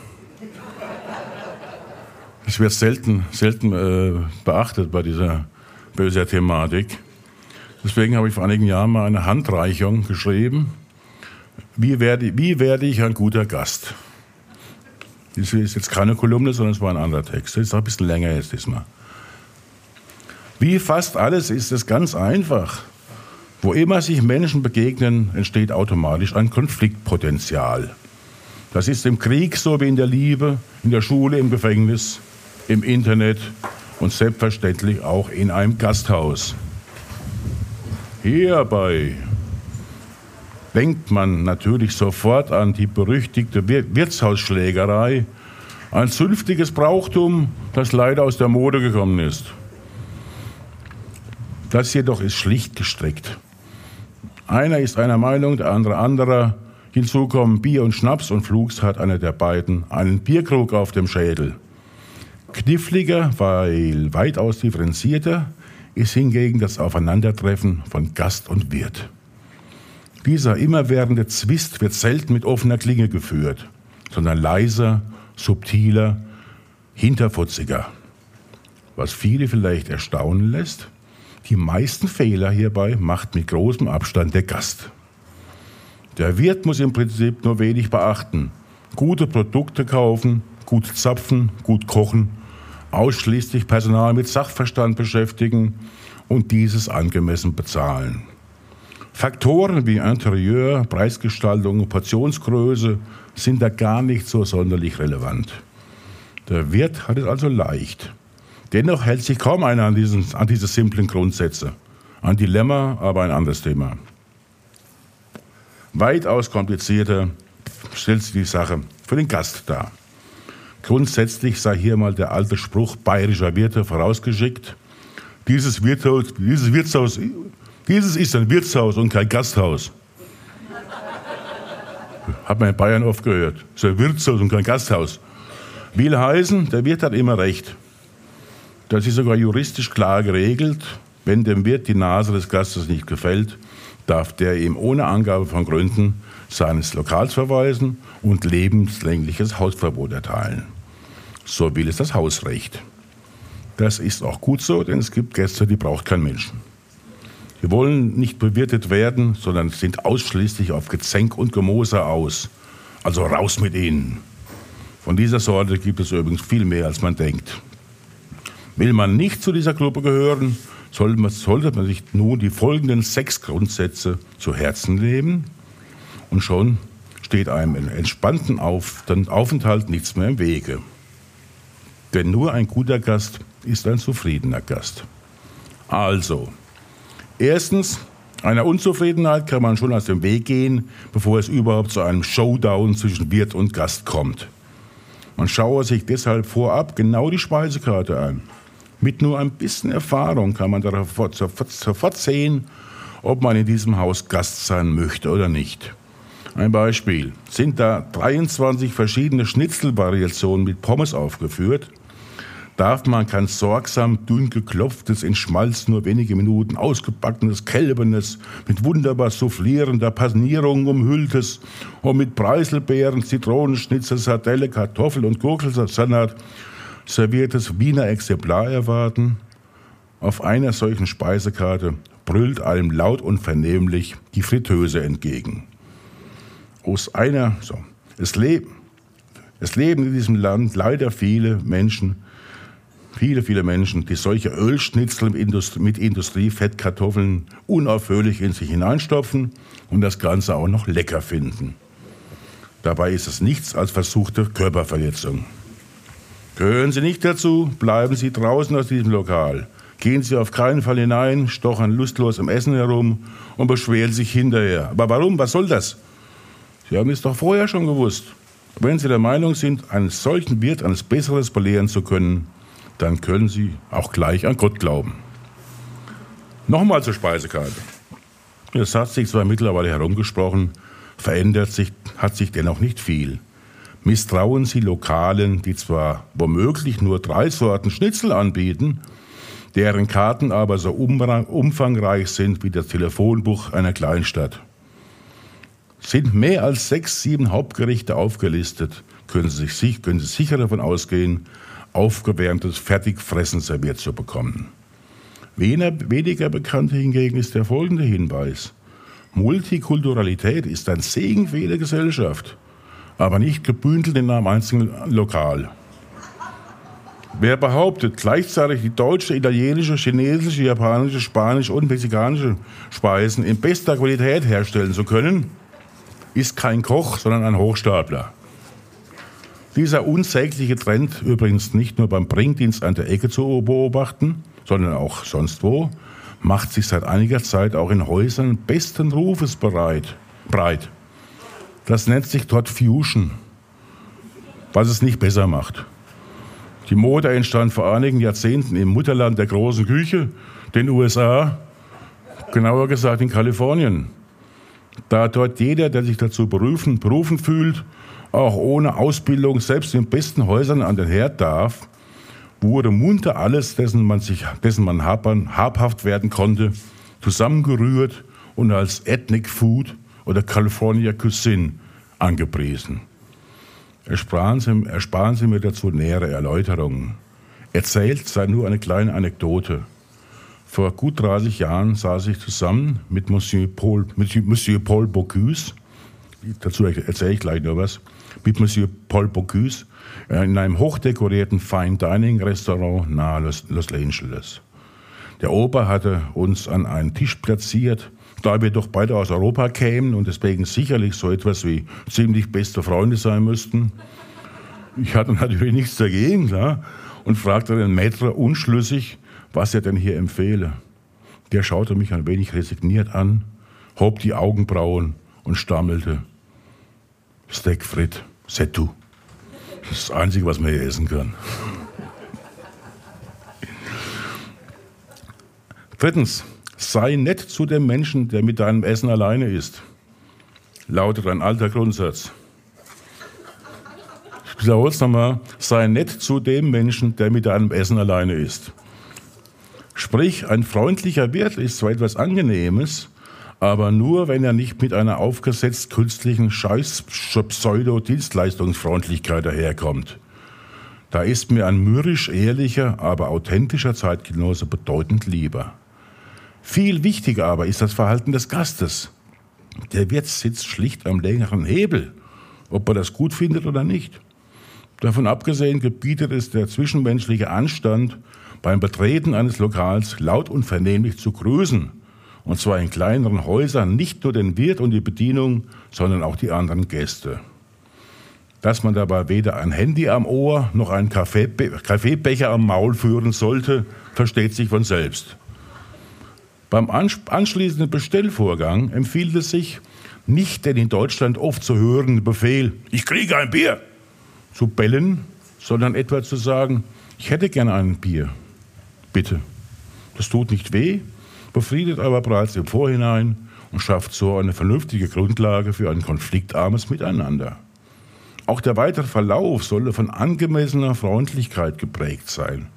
Das wird selten, selten äh, beachtet bei dieser böser Thematik. Deswegen habe ich vor einigen Jahren mal eine Handreichung geschrieben. Wie werde, wie werde ich ein guter Gast? Das ist jetzt keine Kolumne, sondern es war ein anderer Text. Das ist auch ein bisschen länger jetzt diesmal. Wie fast alles ist es ganz einfach. Wo immer sich Menschen begegnen, entsteht automatisch ein Konfliktpotenzial. Das ist im Krieg so wie in der Liebe, in der Schule, im Gefängnis, im Internet und selbstverständlich auch in einem Gasthaus. Hierbei denkt man natürlich sofort an die berüchtigte Wirtshausschlägerei, ein zünftiges Brauchtum, das leider aus der Mode gekommen ist. Das jedoch ist schlicht gestrickt. Einer ist einer Meinung, der andere anderer. Hinzu kommen Bier und Schnaps und flugs hat einer der beiden einen Bierkrug auf dem Schädel. Kniffliger, weil weitaus differenzierter, ist hingegen das Aufeinandertreffen von Gast und Wirt. Dieser immerwährende Zwist wird selten mit offener Klinge geführt, sondern leiser, subtiler, hinterfutziger. Was viele vielleicht erstaunen lässt, die meisten Fehler hierbei macht mit großem Abstand der Gast. Der Wirt muss im Prinzip nur wenig beachten. Gute Produkte kaufen, gut zapfen, gut kochen, ausschließlich Personal mit Sachverstand beschäftigen und dieses angemessen bezahlen. Faktoren wie Interieur, Preisgestaltung, Portionsgröße sind da gar nicht so sonderlich relevant. Der Wirt hat es also leicht. Dennoch hält sich kaum einer an, diesen, an diese simplen Grundsätze. Ein Dilemma, aber ein anderes Thema. Weitaus komplizierter stellt sich die Sache für den Gast dar. Grundsätzlich sei hier mal der alte Spruch bayerischer Wirte vorausgeschickt. Dieses Wirtshaus, dieses Wirtshaus, dieses ist ein Wirtshaus und kein Gasthaus. Hat man in Bayern oft gehört. Es ist ein Wirtshaus und kein Gasthaus. Will heißen, der Wirt hat immer recht. Das ist sogar juristisch klar geregelt. Wenn dem Wirt die Nase des Gastes nicht gefällt, darf der ihm ohne Angabe von Gründen seines Lokals verweisen und lebenslängliches Hausverbot erteilen. So will es das Hausrecht. Das ist auch gut so, denn es gibt Gäste, die braucht kein Mensch. Die wollen nicht bewirtet werden, sondern sind ausschließlich auf Gezänk und Gemoser aus. Also raus mit ihnen. Von dieser Sorte gibt es übrigens viel mehr, als man denkt. Will man nicht zu dieser Gruppe gehören, sollte man, sollte man sich nun die folgenden sechs Grundsätze zu Herzen nehmen und schon steht einem im entspannten Aufenthalt nichts mehr im Wege. Denn nur ein guter Gast ist ein zufriedener Gast. Also, erstens, einer Unzufriedenheit kann man schon aus dem Weg gehen, bevor es überhaupt zu einem Showdown zwischen Wirt und Gast kommt. Man schaue sich deshalb vorab genau die Speisekarte an. Mit nur ein bisschen Erfahrung kann man sofort sehen, ob man in diesem Haus Gast sein möchte oder nicht. Ein Beispiel. Sind da 23 verschiedene Schnitzelvariationen mit Pommes aufgeführt, darf man kein sorgsam dünn geklopftes, in Schmalz nur wenige Minuten ausgebackenes, kälbernes, mit wunderbar soufflierender Panierung umhülltes und mit Preiselbeeren, Zitronenschnitzel, Sardelle, Kartoffel und Gurkelsalat serviertes Wiener Exemplar erwarten. Auf einer solchen Speisekarte brüllt einem laut und vernehmlich die Fritteuse entgegen. Aus einer, so, es leben, es leben in diesem Land leider viele Menschen, viele, viele Menschen, die solche Ölschnitzel mit Industriefettkartoffeln unaufhörlich in sich hineinstopfen und das Ganze auch noch lecker finden. Dabei ist es nichts als versuchte Körperverletzung. Gehören Sie nicht dazu, bleiben Sie draußen aus diesem Lokal. Gehen Sie auf keinen Fall hinein, stochern lustlos im Essen herum und beschweren sich hinterher. Aber warum? Was soll das? Sie haben es doch vorher schon gewusst. Wenn Sie der Meinung sind, einen solchen Wirt eines Besseres belehren zu können, dann können Sie auch gleich an Gott glauben. Nochmal zur Speisekarte. Es hat sich zwar mittlerweile herumgesprochen, verändert sich, hat sich dennoch nicht viel. Misstrauen Sie Lokalen, die zwar womöglich nur drei Sorten Schnitzel anbieten, deren Karten aber so umfangreich sind wie das Telefonbuch einer Kleinstadt. Sind mehr als sechs, sieben Hauptgerichte aufgelistet, können Sie, sich, können Sie sicher davon ausgehen, aufgewärmtes Fertigfressen serviert zu bekommen. Weniger bekannt hingegen ist der folgende Hinweis. Multikulturalität ist ein Segen für jede Gesellschaft, aber nicht gebündelt in einem einzigen Lokal. Wer behauptet, gleichzeitig die deutsche, italienische, chinesische, japanische, spanische und mexikanische Speisen in bester Qualität herstellen zu können, ist kein Koch, sondern ein Hochstapler. Dieser unsägliche Trend, übrigens nicht nur beim Bringdienst an der Ecke zu beobachten, sondern auch sonst wo, macht sich seit einiger Zeit auch in Häusern besten Rufes bereit, breit. Das nennt sich dort Fusion, was es nicht besser macht. Die Mode entstand vor einigen Jahrzehnten im Mutterland der großen Küche, den USA, genauer gesagt in Kalifornien. Da dort jeder, der sich dazu berufen, berufen fühlt, auch ohne Ausbildung selbst in besten Häusern an den Herd darf, wurde munter alles, dessen man, sich, dessen man habhaft werden konnte, zusammengerührt und als Ethnic Food oder California Cuisine angepriesen. Ersparen Sie, ersparen Sie mir dazu nähere Erläuterungen. Erzählt sei nur eine kleine Anekdote. Vor gut 30 Jahren saß ich zusammen mit Monsieur Paul, Monsieur Paul Bocuse, dazu erzähle ich gleich noch was, mit Monsieur Paul Bocuse äh, in einem hochdekorierten Fine Dining Restaurant nahe Los, Los Angeles. Der Ober hatte uns an einen Tisch platziert, da wir doch beide aus Europa kämen und deswegen sicherlich so etwas wie ziemlich beste Freunde sein müssten. Ich hatte natürlich nichts dagegen, klar, und fragte den Maître unschlüssig, was er denn hier empfehle. Der schaute mich ein wenig resigniert an, hob die Augenbrauen und stammelte. Steak frit, c'est tout. Das ist das Einzige, was man hier essen kann. Drittens, sei nett zu dem Menschen, der mit deinem Essen alleine ist. Lautet ein alter Grundsatz. Ich wiederhole es nochmal. Sei nett zu dem Menschen, der mit deinem Essen alleine ist. Sprich, ein freundlicher Wirt ist zwar etwas Angenehmes, aber nur, wenn er nicht mit einer aufgesetzt künstlichen Scheiß-Pseudo-Dienstleistungsfreundlichkeit daherkommt. Da ist mir ein mürrisch ehrlicher, aber authentischer Zeitgenosse bedeutend lieber. Viel wichtiger aber ist das Verhalten des Gastes. Der Wirt sitzt schlicht am längeren Hebel, ob er das gut findet oder nicht. Davon abgesehen gebietet es der zwischenmenschliche Anstand, beim Betreten eines Lokals laut und vernehmlich zu grüßen. Und zwar in kleineren Häusern nicht nur den Wirt und die Bedienung, sondern auch die anderen Gäste. Dass man dabei weder ein Handy am Ohr noch einen Kaffeebe Kaffeebecher am Maul führen sollte, versteht sich von selbst. Beim anschließenden Bestellvorgang empfiehlt es sich, nicht den in Deutschland oft zu hörenden Befehl, ich kriege ein Bier, zu bellen, sondern etwa zu sagen, ich hätte gerne ein Bier. Bitte. Das tut nicht weh, befriedet aber bereits im Vorhinein und schafft so eine vernünftige Grundlage für ein konfliktarmes Miteinander. Auch der weitere Verlauf solle von angemessener Freundlichkeit geprägt sein.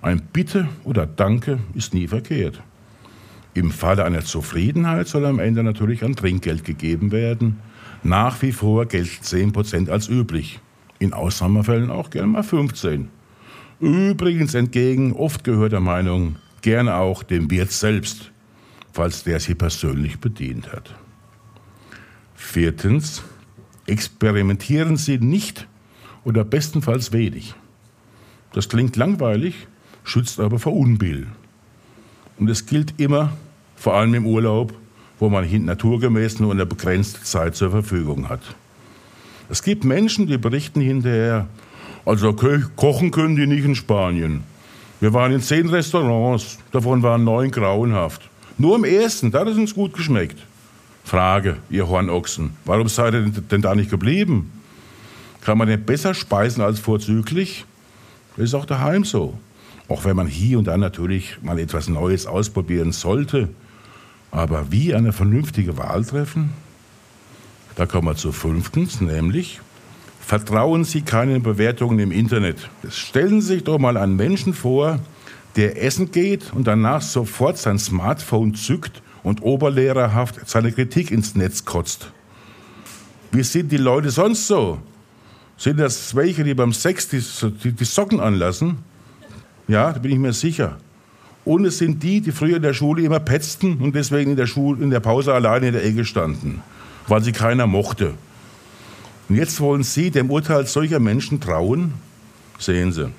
Ein Bitte oder Danke ist nie verkehrt. Im Falle einer Zufriedenheit soll am Ende natürlich ein Trinkgeld gegeben werden. Nach wie vor gilt 10% als üblich. In Ausnahmefällen auch gerne mal 15. Übrigens entgegen oft gehörter Meinung, gerne auch dem Wirt selbst, falls der sie persönlich bedient hat. Viertens, experimentieren Sie nicht oder bestenfalls wenig. Das klingt langweilig, schützt aber vor Unbill. Und es gilt immer, vor allem im Urlaub, wo man naturgemäß nur eine begrenzte Zeit zur Verfügung hat. Es gibt Menschen, die berichten hinterher, also kochen können die nicht in Spanien. Wir waren in zehn Restaurants, davon waren neun grauenhaft. Nur im ersten, da hat es uns gut geschmeckt. Frage, ihr Hornochsen, warum seid ihr denn da nicht geblieben? Kann man denn besser speisen als vorzüglich? Das ist auch daheim so. Auch wenn man hier und da natürlich mal etwas Neues ausprobieren sollte. Aber wie eine vernünftige Wahl treffen? Da kommen wir zu fünftens, nämlich vertrauen Sie keinen Bewertungen im Internet. Stellen Sie sich doch mal einen Menschen vor, der essen geht und danach sofort sein Smartphone zückt und oberlehrerhaft seine Kritik ins Netz kotzt. Wie sind die Leute sonst so? Sind das welche, die beim Sex die, die Socken anlassen? Ja, da bin ich mir sicher. Und es sind die, die früher in der Schule immer petzten und deswegen in der, Schule, in der Pause alleine in der Ecke standen, weil sie keiner mochte. Und jetzt wollen Sie dem Urteil solcher Menschen trauen? Sehen Sie.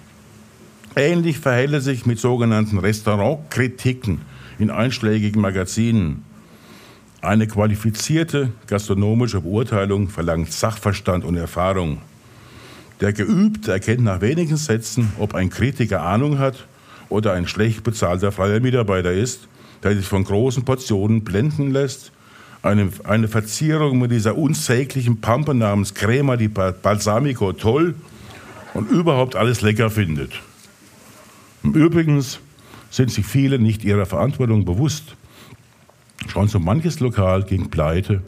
Ähnlich verhält es sich mit sogenannten Restaurantkritiken in einschlägigen Magazinen. Eine qualifizierte gastronomische Beurteilung verlangt Sachverstand und Erfahrung. Der Geübte erkennt nach wenigen Sätzen, ob ein Kritiker Ahnung hat oder ein schlecht bezahlter freier Mitarbeiter ist, der sich von großen Portionen blenden lässt eine, eine Verzierung mit dieser unsäglichen Pampe namens Crema di Balsamico toll und überhaupt alles lecker findet. Übrigens sind sich viele nicht ihrer Verantwortung bewusst. Schon so manches Lokal ging pleite,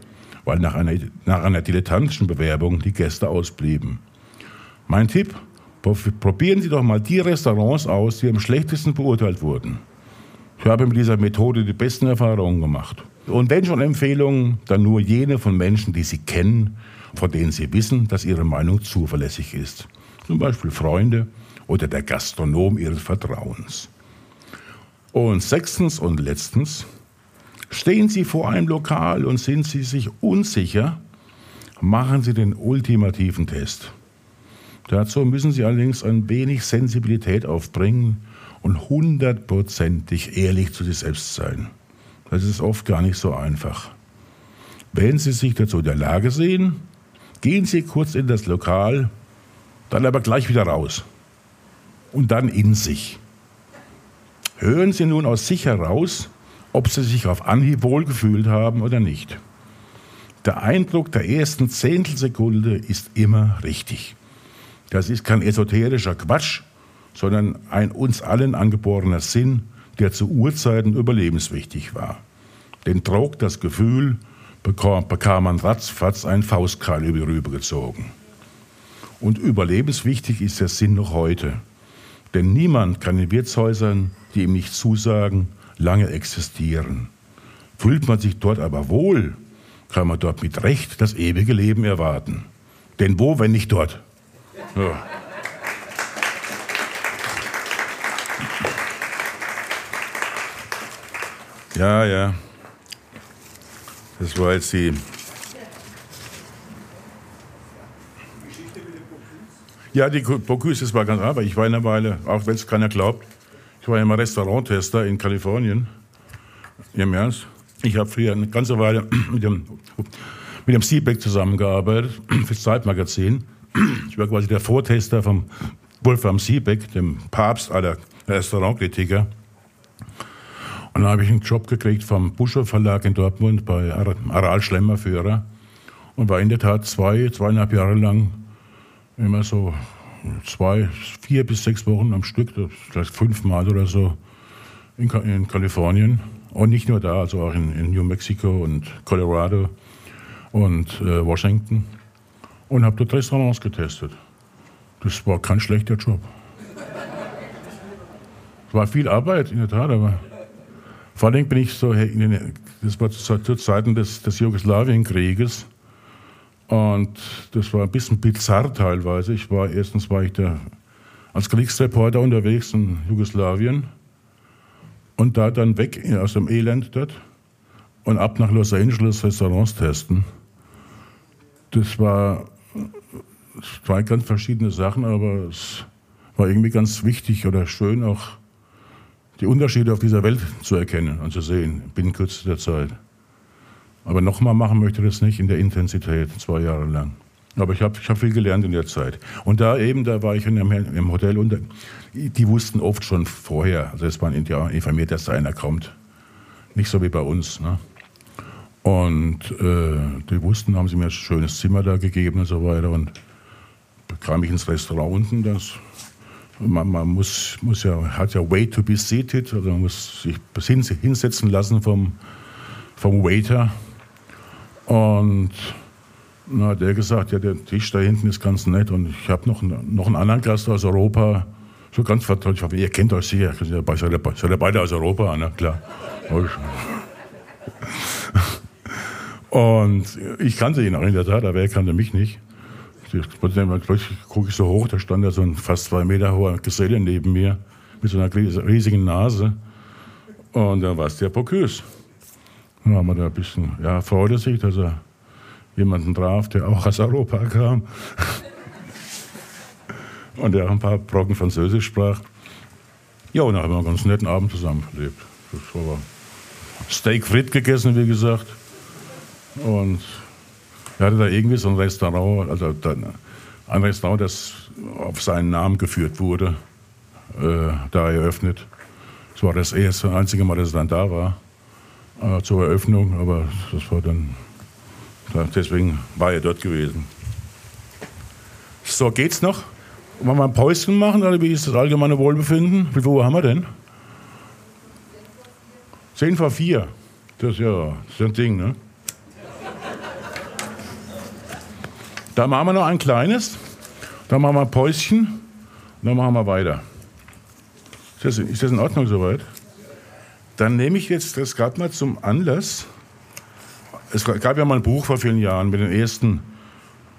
weil nach einer, nach einer dilettantischen Bewerbung die Gäste ausblieben. Mein Tipp, probieren Sie doch mal die Restaurants aus, die am schlechtesten beurteilt wurden. Ich habe mit dieser Methode die besten Erfahrungen gemacht. Und wenn schon Empfehlungen, dann nur jene von Menschen, die Sie kennen, von denen Sie wissen, dass Ihre Meinung zuverlässig ist. Zum Beispiel Freunde oder der Gastronom Ihres Vertrauens. Und sechstens und letztens, stehen Sie vor einem Lokal und sind Sie sich unsicher, machen Sie den ultimativen Test. Dazu müssen Sie allerdings ein wenig Sensibilität aufbringen und hundertprozentig ehrlich zu sich selbst sein. Das ist oft gar nicht so einfach. Wenn Sie sich dazu in der Lage sehen, gehen Sie kurz in das Lokal, dann aber gleich wieder raus. Und dann in sich. Hören Sie nun aus sich heraus, ob Sie sich auf Anhieb wohlgefühlt haben oder nicht. Der Eindruck der ersten Zehntelsekunde ist immer richtig. Das ist kein esoterischer Quatsch, sondern ein uns allen angeborener Sinn, der zu Urzeiten überlebenswichtig war. Den trug das Gefühl, bekam, bekam man ratzfatz einen Faustkeil über rübergezogen. Und überlebenswichtig ist der Sinn noch heute. Denn niemand kann in Wirtshäusern, die ihm nicht zusagen, lange existieren. Fühlt man sich dort aber wohl, kann man dort mit Recht das ewige Leben erwarten. Denn wo, wenn nicht dort? Ja. Ja, ja. Das war jetzt die. Ja, die Bocuse, das war ganz aber ich war eine Weile, auch wenn es keiner glaubt, ich war immer Restauranttester in Kalifornien. Im Ernst. Ich habe früher eine ganze Weile mit dem, mit dem Seebeck zusammengearbeitet, fürs Zeitmagazin. Ich war quasi der Vortester vom Wolfram Siebeck, dem Papst aller Restaurantkritiker. Und dann habe ich einen Job gekriegt vom Buschow Verlag in Dortmund bei Aral Schlemmerführer und war in der Tat zwei, zweieinhalb Jahre lang immer so zwei, vier bis sechs Wochen am Stück, vielleicht fünfmal oder so in, in, Kalifornien. Und nicht nur da, also auch in, in New Mexico und Colorado und äh, Washington. Und habe dort Restaurants getestet. Das war kein schlechter Job. Es war viel Arbeit, in der Tat, aber vor allem bin ich so, das war zu Zeiten des, des Jugoslawienkrieges. Und das war ein bisschen bizarr teilweise. Ich war, erstens war ich da als Kriegsreporter unterwegs in Jugoslawien und da dann weg aus dem Elend dort und ab nach Los Angeles Restaurants testen. Das war zwei ganz verschiedene Sachen, aber es war irgendwie ganz wichtig oder schön auch die Unterschiede auf dieser Welt zu erkennen und zu sehen, binnen kürzester Zeit. Aber nochmal machen möchte ich das nicht in der Intensität, zwei Jahre lang. Aber ich habe ich hab viel gelernt in der Zeit. Und da eben, da war ich in einem, im Hotel und die wussten oft schon vorher, also es waren informiert, dass da einer kommt. Nicht so wie bei uns. Ne? Und äh, die wussten, haben sie mir ein schönes Zimmer da gegeben und so weiter. Und bekam ich ins Restaurant unten, das man, man, muss, muss ja, hat ja Way to be seated, also man muss sich hinsetzen lassen vom, vom Waiter. Und dann hat er gesagt, ja, der Tisch da hinten ist ganz nett und ich habe noch, noch einen anderen Gast aus Europa, so ganz vertraut. Ich hoffe, ihr kennt euch sicher, ihr, seid ihr beide aus Europa, ne? klar. Und ich kannte ihn auch in der Tat, aber er kannte mich nicht. Gucke ich so hoch, da stand da so ein fast zwei Meter hoher Geselle neben mir mit so einer riesigen Nase. Und dann war es der Bocuse. Dann haben wir da ein bisschen, ja, freute sich, dass er jemanden traf, der auch aus Europa kam. und der auch ein paar Brocken Französisch sprach. Ja, und dann haben wir einen ganz netten Abend zusammen verlebt. Steak frit gegessen, wie gesagt. Und er hatte da irgendwie so ein Restaurant, also ein Restaurant, das auf seinen Namen geführt wurde, äh, da eröffnet. Das war das erste, einzige Mal, dass er dann da war äh, zur Eröffnung, aber das war dann, deswegen war er dort gewesen. So, geht's noch? Wollen wir ein Päuschen machen oder wie ist das allgemeine Wohlbefinden? Wie viel haben wir denn? 10 vor 4. Das ist ja, das ist ein Ding, ne? Da machen wir noch ein kleines, dann machen wir ein Päuschen, dann machen wir weiter. Ist das, ist das in Ordnung soweit? Dann nehme ich jetzt das gerade mal zum Anlass. Es gab ja mal ein Buch vor vielen Jahren mit den ersten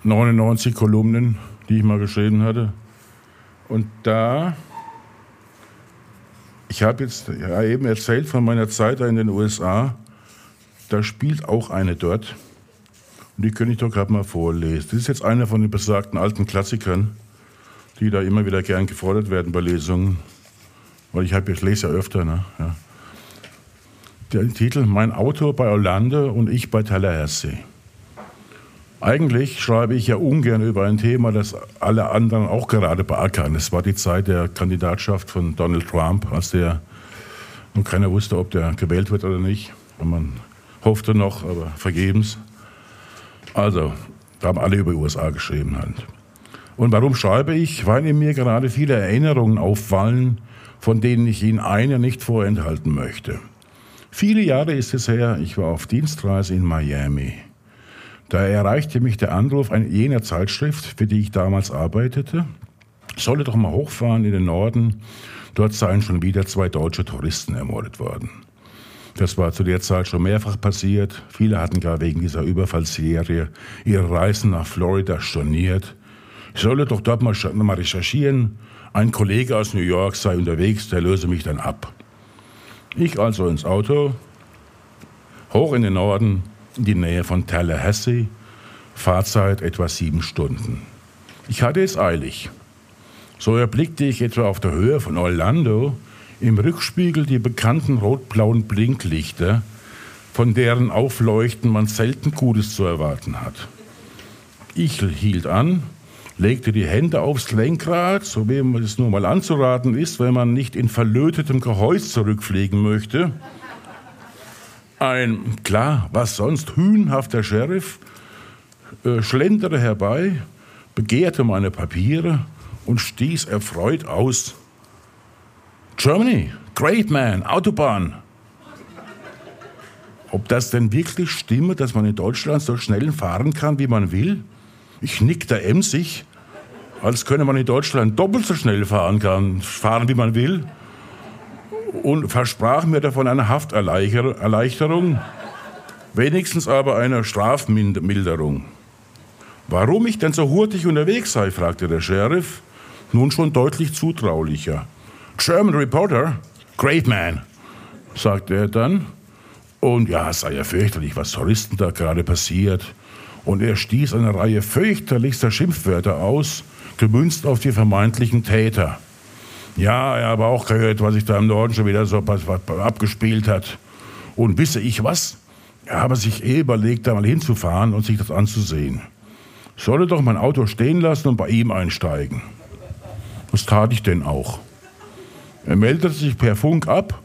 99 Kolumnen, die ich mal geschrieben hatte. Und da, ich habe jetzt ja eben erzählt von meiner Zeit in den USA, da spielt auch eine dort. Und die könnte ich doch gerade mal vorlesen. Das ist jetzt einer von den besagten alten Klassikern, die da immer wieder gern gefordert werden bei Lesungen. Weil ich, hab, ich lese ja öfter. Ne? Ja. Der Titel Mein Auto bei Orlando und ich bei Tallahassee. Eigentlich schreibe ich ja ungern über ein Thema, das alle anderen auch gerade beackern. Es war die Zeit der Kandidatschaft von Donald Trump, als der und keiner wusste, ob der gewählt wird oder nicht. Und man hoffte noch, aber vergebens. Also, da haben alle über die USA geschrieben halt. Und warum schreibe ich? Weil in mir gerade viele Erinnerungen auffallen, von denen ich Ihnen eine nicht vorenthalten möchte. Viele Jahre ist es her, ich war auf Dienstreise in Miami. Da erreichte mich der Anruf jener Zeitschrift, für die ich damals arbeitete, solle doch mal hochfahren in den Norden, dort seien schon wieder zwei deutsche Touristen ermordet worden. Das war zu der Zeit schon mehrfach passiert. Viele hatten gar wegen dieser Überfallserie ihre Reisen nach Florida storniert. Ich solle doch dort mal, mal recherchieren. Ein Kollege aus New York sei unterwegs, der löse mich dann ab. Ich also ins Auto, hoch in den Norden, in die Nähe von Tallahassee, Fahrzeit etwa sieben Stunden. Ich hatte es eilig. So erblickte ich etwa auf der Höhe von Orlando im Rückspiegel die bekannten rot-blauen Blinklichter, von deren Aufleuchten man selten Gutes zu erwarten hat. Ich hielt an, legte die Hände aufs Lenkrad, so wie es nur mal anzuraten ist, wenn man nicht in verlötetem Gehäuse zurückfliegen möchte. Ein, klar, was sonst, hühnhafter Sheriff äh, schlenderte herbei, begehrte meine Papiere und stieß erfreut aus. Germany, great man, Autobahn. Ob das denn wirklich stimme, dass man in Deutschland so schnell fahren kann, wie man will? Ich nickte emsig, als könne man in Deutschland doppelt so schnell fahren kann, fahren, wie man will und versprach mir davon eine Hafterleichterung, wenigstens aber eine Strafmilderung. Warum ich denn so hurtig unterwegs sei, fragte der Sheriff, nun schon deutlich zutraulicher. German Reporter, great man, sagte er dann. Und ja, es sei ja fürchterlich, was Touristen da gerade passiert. Und er stieß eine Reihe fürchterlichster Schimpfwörter aus, gemünzt auf die vermeintlichen Täter. Ja, er habe auch gehört, was sich da im Norden schon wieder so abgespielt hat. Und wisse ich was? Er habe sich eh überlegt, da mal hinzufahren und sich das anzusehen. Solle doch mein Auto stehen lassen und bei ihm einsteigen. Das tat ich denn auch. Er meldete sich per Funk ab,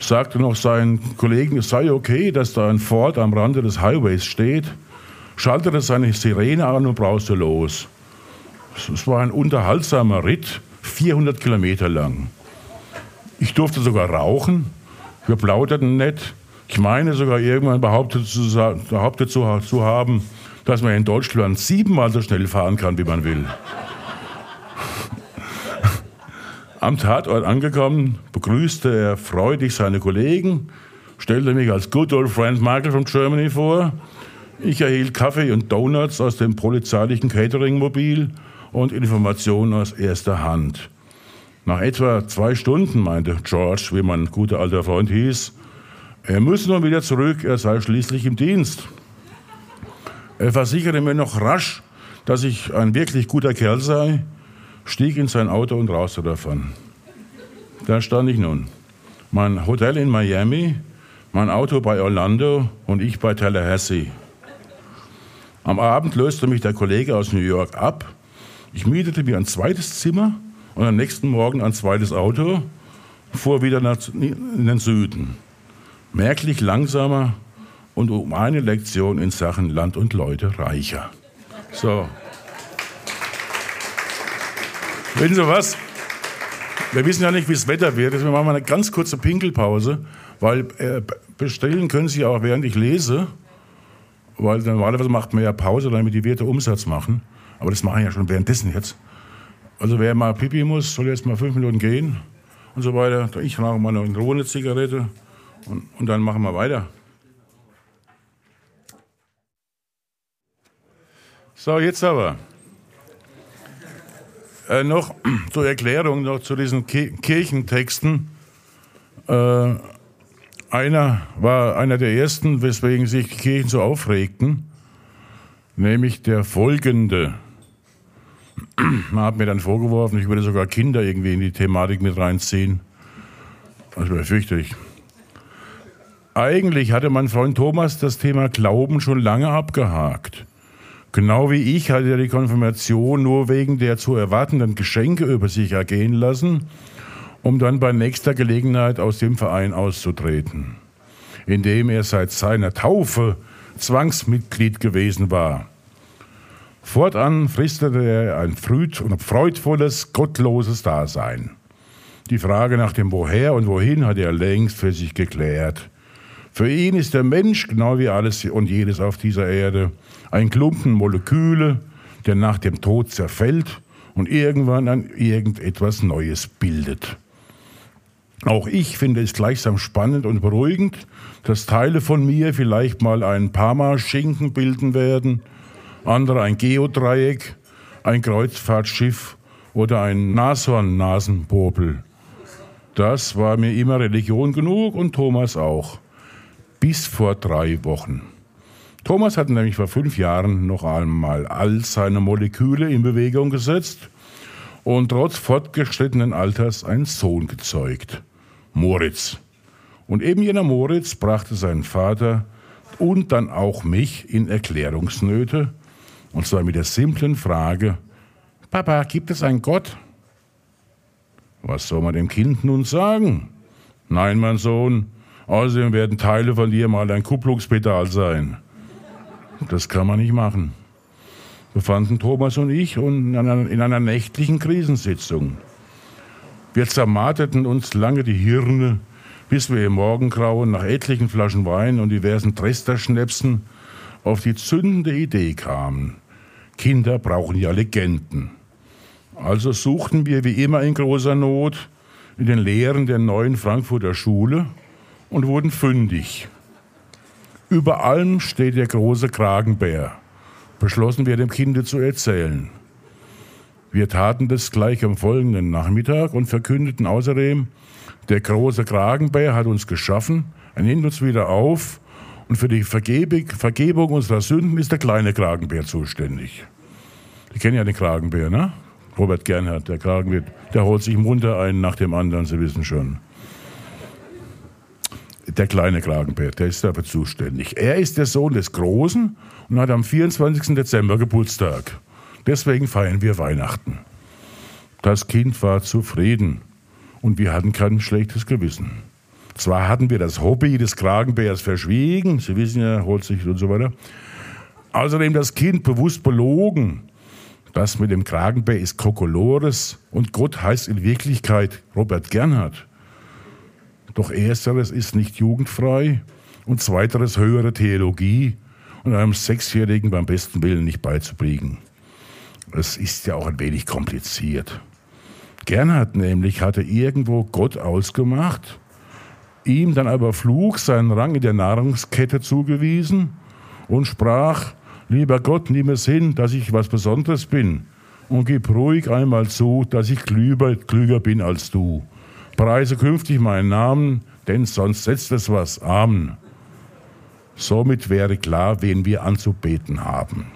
sagte noch seinen Kollegen, es sei okay, dass da ein Ford am Rande des Highways steht, schaltete seine Sirene an und brauste los. Es war ein unterhaltsamer Ritt, 400 Kilometer lang. Ich durfte sogar rauchen. Wir plauderten nett. Ich meine sogar irgendwann behauptet zu, behauptet zu, zu haben, dass man in Deutschland siebenmal so schnell fahren kann, wie man will. Am Tatort angekommen, begrüßte er freudig seine Kollegen, stellte mich als good old friend Michael from Germany vor. Ich erhielt Kaffee und Donuts aus dem polizeilichen Cateringmobil und Informationen aus erster Hand. Nach etwa zwei Stunden meinte George, wie mein guter alter Freund hieß, er müsse nun wieder zurück, er sei schließlich im Dienst. Er versicherte mir noch rasch, dass ich ein wirklich guter Kerl sei, stieg in sein Auto und rauste davon. Da stand ich nun. Mein Hotel in Miami, mein Auto bei Orlando und ich bei Tallahassee. Am Abend löste mich der Kollege aus New York ab ich mietete mir ein zweites Zimmer und am nächsten Morgen ein zweites Auto, fuhr wieder nach, in den Süden. Merklich langsamer und um eine Lektion in Sachen Land und Leute reicher. So. Wissen Sie was? Wir wissen ja nicht, wie das Wetter wird. Deswegen machen wir eine ganz kurze Pinkelpause, weil äh, bestellen können Sie auch, während ich lese. Weil normalerweise macht man ja Pause, damit die Werte Umsatz machen. Aber das mache ich ja schon währenddessen jetzt. Also wer mal Pipi muss, soll jetzt mal fünf Minuten gehen und so weiter. Ich rauche mal eine Zigarette und, und dann machen wir weiter. So, jetzt aber. Äh, noch zur Erklärung noch zu diesen Ki Kirchentexten. Äh, einer war einer der ersten, weswegen sich die Kirchen so aufregten, nämlich der folgende. Man hat mir dann vorgeworfen, ich würde sogar Kinder irgendwie in die Thematik mit reinziehen. Das wäre fürchterlich. Eigentlich hatte mein Freund Thomas das Thema Glauben schon lange abgehakt. Genau wie ich hatte er die Konfirmation nur wegen der zu erwartenden Geschenke über sich ergehen lassen, um dann bei nächster Gelegenheit aus dem Verein auszutreten, in dem er seit seiner Taufe Zwangsmitglied gewesen war. Fortan fristete er ein freudvolles, gottloses Dasein. Die Frage nach dem Woher und Wohin hat er längst für sich geklärt. Für ihn ist der Mensch, genau wie alles und jedes auf dieser Erde, ein Klumpen Moleküle, der nach dem Tod zerfällt und irgendwann an irgendetwas Neues bildet. Auch ich finde es gleichsam spannend und beruhigend, dass Teile von mir vielleicht mal ein Parma-Schinken bilden werden, andere ein Geodreieck, ein Kreuzfahrtschiff oder ein Nashorn-Nasenpopel. Das war mir immer Religion genug und Thomas auch. Bis vor drei Wochen. Thomas hat nämlich vor fünf Jahren noch einmal all seine Moleküle in Bewegung gesetzt und trotz fortgeschrittenen Alters einen Sohn gezeugt. Moritz. Und eben jener Moritz brachte seinen Vater und dann auch mich in Erklärungsnöte, und zwar mit der simplen Frage, Papa, gibt es einen Gott? Was soll man dem Kind nun sagen? Nein, mein Sohn, außerdem werden Teile von dir mal ein Kupplungspedal sein. Das kann man nicht machen. Befanden Thomas und ich in einer, in einer nächtlichen Krisensitzung. Wir zermarterten uns lange die Hirne, bis wir im Morgengrauen nach etlichen Flaschen Wein und diversen Tresterschnäpsen auf die zündende Idee kamen. Kinder brauchen ja Legenden. Also suchten wir wie immer in großer Not in den Lehren der neuen Frankfurter Schule und wurden fündig. Über allem steht der große Kragenbär, beschlossen wir dem Kinde zu erzählen. Wir taten das gleich am folgenden Nachmittag und verkündeten außerdem, der große Kragenbär hat uns geschaffen, er nimmt uns wieder auf und für die Vergebung, unserer Sünden ist der kleine Kragenbär zuständig. Sie kennen ja den Kragenbär, ne? Robert Gernhardt, der Kragenbär, der holt sich munter einen nach dem anderen, Sie wissen schon. Der kleine Kragenbär, der ist dafür zuständig. Er ist der Sohn des Großen und hat am 24. Dezember Geburtstag. Deswegen feiern wir Weihnachten. Das Kind war zufrieden und wir hatten kein schlechtes Gewissen. Zwar hatten wir das Hobby des Kragenbärs verschwiegen, Sie wissen ja, holt sich und so weiter. Außerdem das Kind bewusst belogen. Das mit dem Kragenbär ist Kokolores und Gott heißt in Wirklichkeit Robert Gernhardt. Doch ersteres ist nicht jugendfrei und zweiteres höhere Theologie und einem Sechsjährigen beim besten Willen nicht beizubringen. Es ist ja auch ein wenig kompliziert. Gernhard nämlich hatte irgendwo Gott ausgemacht, ihm dann aber flug seinen Rang in der Nahrungskette zugewiesen und sprach, lieber Gott, nimm es hin, dass ich was Besonderes bin und gib ruhig einmal zu, dass ich klüger, klüger bin als du. Preise künftig meinen Namen, denn sonst setzt es was. Amen. Somit wäre klar, wen wir anzubeten haben.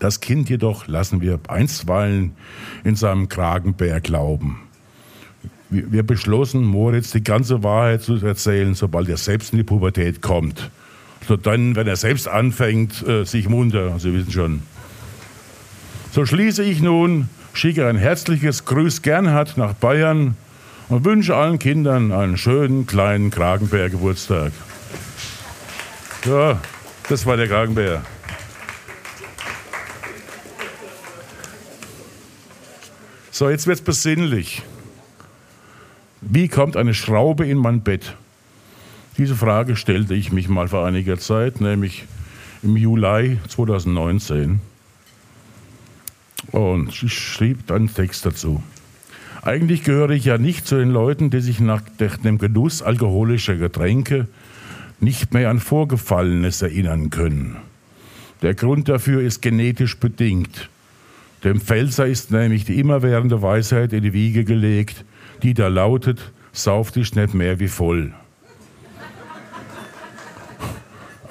Das Kind jedoch lassen wir einstweilen in seinem Kragenbär glauben. Wir beschlossen, Moritz die ganze Wahrheit zu erzählen, sobald er selbst in die Pubertät kommt. So dann, wenn er selbst anfängt, äh, sich munter, Sie wissen schon. So schließe ich nun, schicke ein herzliches Grüß Gernhard nach Bayern und wünsche allen Kindern einen schönen kleinen Kragenbär-Geburtstag. Ja, das war der Kragenbär. So, jetzt wird es besinnlich. Wie kommt eine Schraube in mein Bett? Diese Frage stellte ich mich mal vor einiger Zeit, nämlich im Juli 2019. Und ich schrieb einen Text dazu. Eigentlich gehöre ich ja nicht zu den Leuten, die sich nach dem Genuss alkoholischer Getränke nicht mehr an Vorgefallenes erinnern können. Der Grund dafür ist genetisch bedingt. Dem Pfälzer ist nämlich die immerwährende Weisheit in die Wiege gelegt, die da lautet, sauf dich nicht mehr wie voll.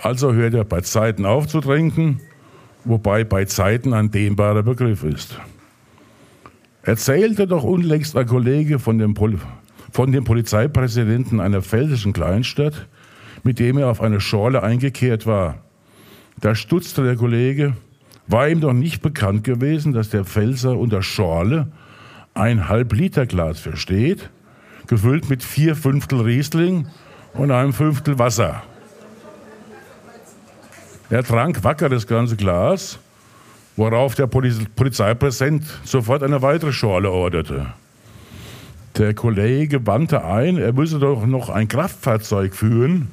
Also hört er bei Zeiten auf zu trinken, wobei bei Zeiten ein dehnbarer Begriff ist. Erzählte doch unlängst ein Kollege von dem, Pol von dem Polizeipräsidenten einer pfälzischen Kleinstadt, mit dem er auf eine Schorle eingekehrt war. Da stutzte der Kollege, war ihm doch nicht bekannt gewesen, dass der Pfälzer unter Schorle ein Halb-Liter-Glas versteht, gefüllt mit vier Fünftel Riesling und einem Fünftel Wasser. Er trank wacker das ganze Glas, worauf der Polizeipräsident sofort eine weitere Schorle orderte. Der Kollege wandte ein, er müsse doch noch ein Kraftfahrzeug führen.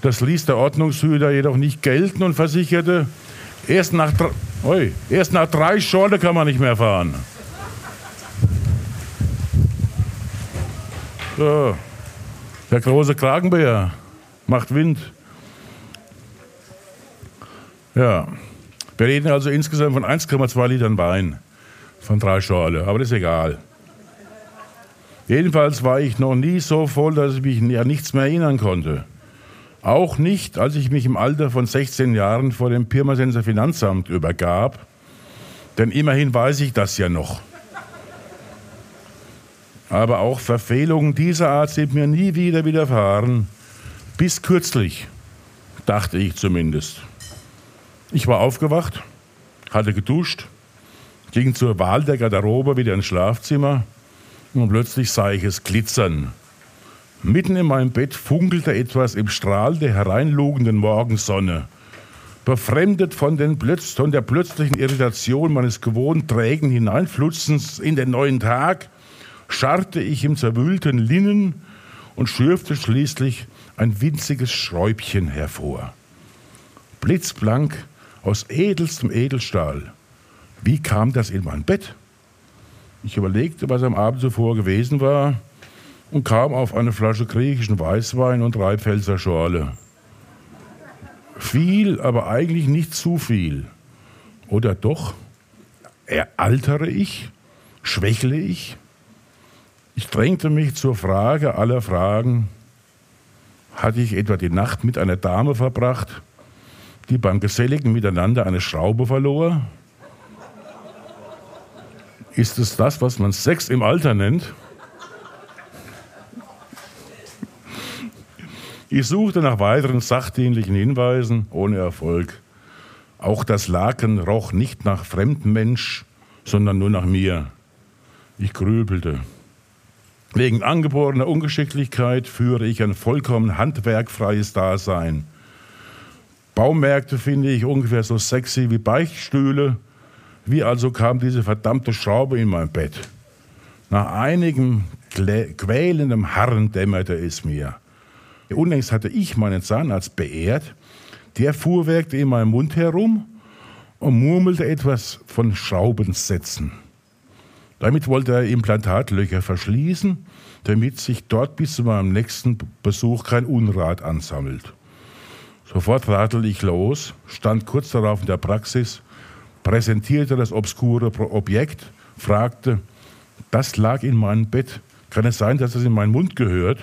Das ließ der Ordnungshüter jedoch nicht gelten und versicherte, erst nach, oi, erst nach drei Schorle kann man nicht mehr fahren. So, der große Kragenbär macht Wind. Ja, wir reden also insgesamt von 1,2 Litern Wein von drei Schorle, aber das ist egal. Jedenfalls war ich noch nie so voll, dass ich mich an nichts mehr erinnern konnte. Auch nicht, als ich mich im Alter von 16 Jahren vor dem Pirmasenser Finanzamt übergab, denn immerhin weiß ich das ja noch. Aber auch Verfehlungen dieser Art sind mir nie wieder widerfahren. Bis kürzlich, dachte ich zumindest. Ich war aufgewacht, hatte geduscht, ging zur Wahl der Garderobe wieder ins Schlafzimmer und plötzlich sah ich es glitzern. Mitten in meinem Bett funkelte etwas im Strahl der hereinlugenden Morgensonne. Befremdet von, den Plötz von der plötzlichen Irritation meines gewohnt trägen Hineinflutzens in den neuen Tag, scharrte ich im zerwühlten Linnen und schürfte schließlich ein winziges Schräubchen hervor. Blitzblank aus edelstem Edelstahl. Wie kam das in mein Bett? Ich überlegte, was am Abend zuvor gewesen war und kam auf eine Flasche griechischen Weißwein und drei Schorle. Viel, aber eigentlich nicht zu viel. Oder doch? Eraltere ich? Schwächle ich? Ich drängte mich zur Frage aller Fragen. Hatte ich etwa die Nacht mit einer Dame verbracht, die beim geselligen Miteinander eine Schraube verlor? Ist es das, was man Sex im Alter nennt? Ich suchte nach weiteren sachdienlichen Hinweisen, ohne Erfolg. Auch das Laken roch nicht nach fremdem Mensch, sondern nur nach mir. Ich grübelte. Wegen angeborener Ungeschicklichkeit führe ich ein vollkommen handwerkfreies Dasein. Baumärkte finde ich ungefähr so sexy wie Beichtstühle. Wie also kam diese verdammte Schraube in mein Bett? Nach einigem quälendem Harren dämmerte es mir. Unlängst hatte ich meinen Zahnarzt beehrt. Der fuhrwerkte in meinem Mund herum und murmelte etwas von Schraubensätzen. Damit wollte er Implantatlöcher verschließen, damit sich dort bis zu meinem nächsten Besuch kein Unrat ansammelt. Sofort radelte ich los, stand kurz darauf in der Praxis, präsentierte das obskure Objekt, fragte, das lag in meinem Bett, kann es sein, dass es in meinen Mund gehört?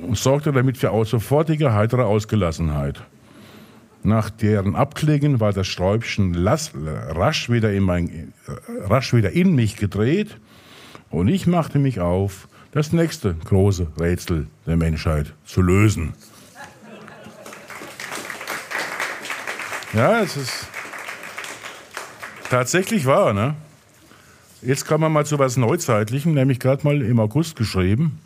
Und sorgte damit für sofortige heitere Ausgelassenheit. Nach deren Abklingen war das Sträubchen rasch wieder, in mein, rasch wieder in mich gedreht und ich machte mich auf, das nächste große Rätsel der Menschheit zu lösen. Ja, es ist tatsächlich wahr. Ne? Jetzt kommen wir mal zu was Neuzeitlichem, nämlich gerade mal im August geschrieben.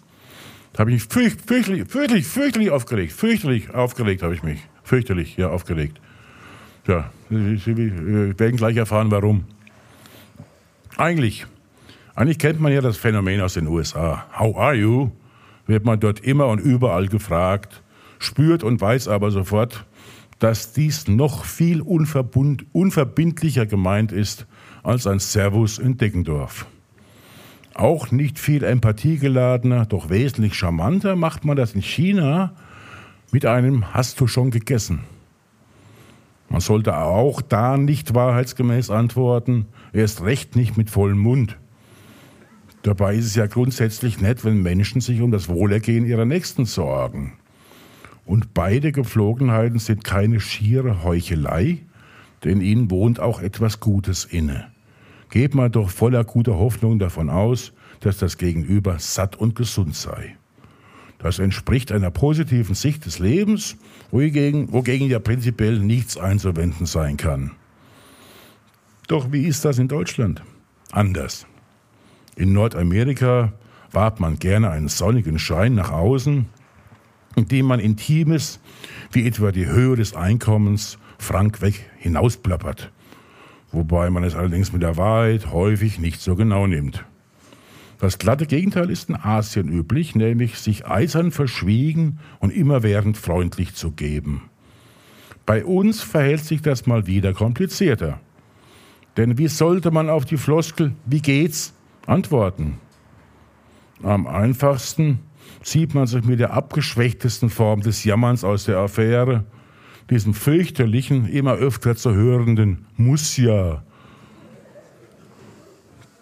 Da habe ich mich fürchterlich, fürchterlich, fürchterlich aufgeregt. Fürchterlich aufgeregt habe ich mich. Fürchterlich, ja, aufgeregt. Ja, wir werden gleich erfahren, warum. Eigentlich, eigentlich kennt man ja das Phänomen aus den USA. How are you? Wird man dort immer und überall gefragt, spürt und weiß aber sofort, dass dies noch viel unverbindlicher gemeint ist als ein Servus in Deckendorf. Auch nicht viel empathiegeladener, doch wesentlich charmanter macht man das in China mit einem Hast du schon gegessen? Man sollte auch da nicht wahrheitsgemäß antworten, erst recht nicht mit vollem Mund. Dabei ist es ja grundsätzlich nett, wenn Menschen sich um das Wohlergehen ihrer Nächsten sorgen. Und beide Gepflogenheiten sind keine schiere Heuchelei, denn ihnen wohnt auch etwas Gutes inne. Geht man doch voller guter Hoffnung davon aus, dass das Gegenüber satt und gesund sei. Das entspricht einer positiven Sicht des Lebens, wogegen, wogegen ja prinzipiell nichts einzuwenden sein kann. Doch wie ist das in Deutschland? Anders. In Nordamerika wahrt man gerne einen sonnigen Schein nach außen, indem man Intimes, wie etwa die Höhe des Einkommens, frank weg hinausplappert, wobei man es allerdings mit der Wahrheit häufig nicht so genau nimmt. Das glatte Gegenteil ist in Asien üblich, nämlich sich eisern verschwiegen und immerwährend freundlich zu geben. Bei uns verhält sich das mal wieder komplizierter. Denn wie sollte man auf die Floskel, wie geht's, antworten? Am einfachsten zieht man sich mit der abgeschwächtesten Form des Jammerns aus der Affäre, diesem fürchterlichen, immer öfter zu hörenden Muss ja.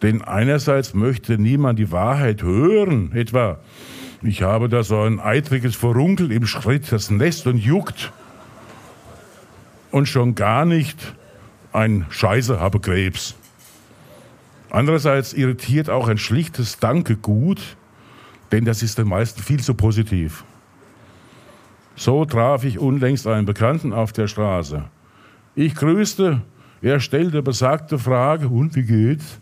Denn einerseits möchte niemand die Wahrheit hören, etwa, ich habe da so ein eitriges Verunkel im Schritt, das nässt und juckt. Und schon gar nicht ein Scheiße habe Krebs. Andererseits irritiert auch ein schlichtes Danke gut, denn das ist den meisten viel zu positiv. So traf ich unlängst einen Bekannten auf der Straße. Ich grüßte, er stellte besagte Frage, und wie geht's?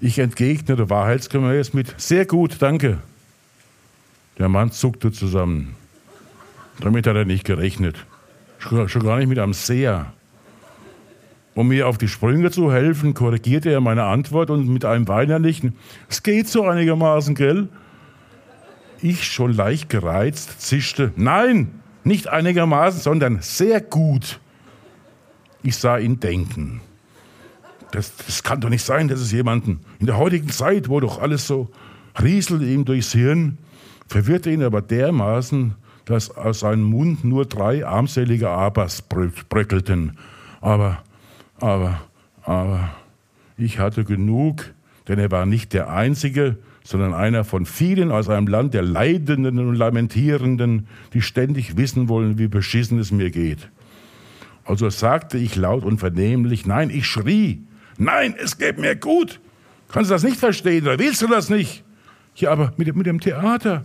Ich entgegnete wahrheitsgemäß mit sehr gut, danke. Der Mann zuckte zusammen. Damit hat er nicht gerechnet. Schon gar nicht mit einem sehr. Um mir auf die Sprünge zu helfen, korrigierte er meine Antwort und mit einem weinerlichen, es geht so einigermaßen, gell? Ich schon leicht gereizt zischte, nein, nicht einigermaßen, sondern sehr gut. Ich sah ihn denken. Das, das kann doch nicht sein, dass es jemanden in der heutigen Zeit, wo doch alles so rieselt ihm durchs Hirn, verwirrte ihn aber dermaßen, dass aus seinem Mund nur drei armselige Abers bröckelten. Aber aber, aber ich hatte genug, denn er war nicht der Einzige, sondern einer von vielen aus einem Land der Leidenden und Lamentierenden, die ständig wissen wollen, wie beschissen es mir geht. Also sagte ich laut und vernehmlich, nein, ich schrie, nein, es geht mir gut. Kannst du das nicht verstehen oder willst du das nicht? Ja, aber mit, mit dem Theater,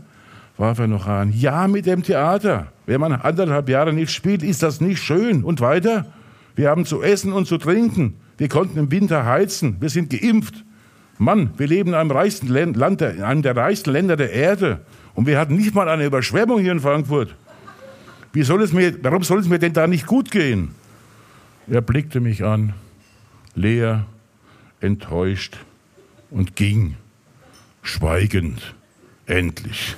warf er noch an. Ja, mit dem Theater. Wenn man anderthalb Jahre nicht spielt, ist das nicht schön. Und weiter? Wir haben zu essen und zu trinken. Wir konnten im Winter heizen. Wir sind geimpft. Mann, wir leben in einem, reichsten Land, in einem der reichsten Länder der Erde. Und wir hatten nicht mal eine Überschwemmung hier in Frankfurt. Wie soll es mir, warum soll es mir denn da nicht gut gehen? Er blickte mich an, leer, enttäuscht und ging, schweigend, endlich.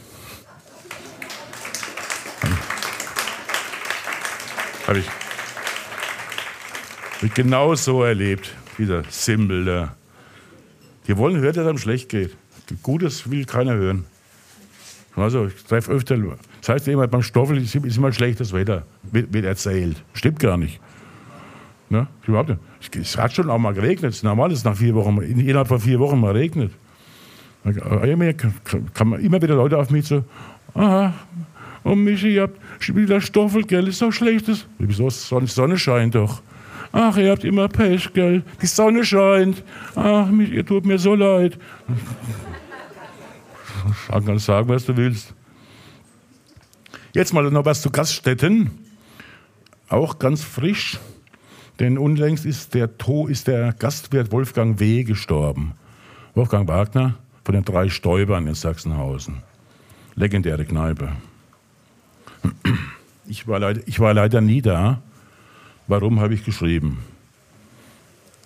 Habe ich wird genau so erlebt, dieser Simbel da. Die wollen hören, dass es einem schlecht geht. Gutes will keiner hören. Also, ich treffe öfter. Das heißt immer, beim Stoffel ist immer schlechtes Wetter, wird, erzählt. Stimmt gar nicht. Ne? Überhaupt nicht. Es hat schon auch mal geregnet. Es ist normal, dass es nach vier Wochen, innerhalb von vier Wochen mal regnet. Kann man immer wieder Leute auf mich so, aha, und Michi, ihr habt wieder Stoffel, gell, ist doch schlechtes. Wieso? Sonne scheint doch. Ach, ihr habt immer Pech, gell? Die Sonne scheint. Ach, ihr tut mir so leid. Du kannst sagen, was du willst. Jetzt mal noch was zu Gaststätten. Auch ganz frisch. Denn unlängst ist der, to ist der Gastwirt Wolfgang W. gestorben. Wolfgang Wagner von den drei Stäubern in Sachsenhausen. Legendäre Kneipe. Ich war leider, ich war leider nie da, Warum habe ich geschrieben?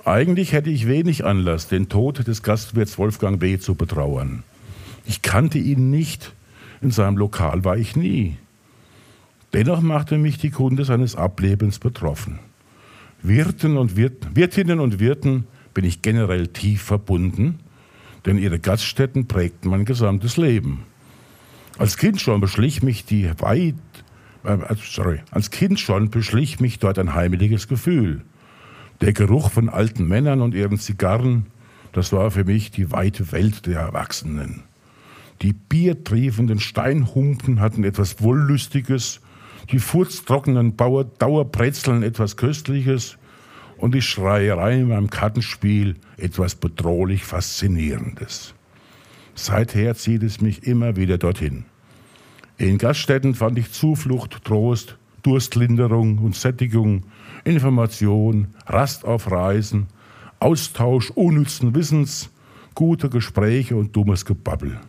Eigentlich hätte ich wenig Anlass, den Tod des Gastwirts Wolfgang B. zu betrauern. Ich kannte ihn nicht, in seinem Lokal war ich nie. Dennoch machte mich die Kunde seines Ablebens betroffen. Wirten und Wirt, Wirtinnen und Wirten bin ich generell tief verbunden, denn ihre Gaststätten prägten mein gesamtes Leben. Als Kind schon beschlich mich die weit äh, sorry, als Kind schon beschlich mich dort ein heimeliges Gefühl. Der Geruch von alten Männern und ihren Zigarren, das war für mich die weite Welt der Erwachsenen. Die biertriefenden Steinhumpen hatten etwas Wollüstiges, die furztrockenen Dauerbrezeln etwas Köstliches und die Schreierei beim Kartenspiel etwas bedrohlich Faszinierendes. Seither zieht es mich immer wieder dorthin. In Gaststätten fand ich Zuflucht, Trost, Durstlinderung und Sättigung, Information, Rast auf Reisen, Austausch unnützen Wissens, gute Gespräche und dummes Gebabbel.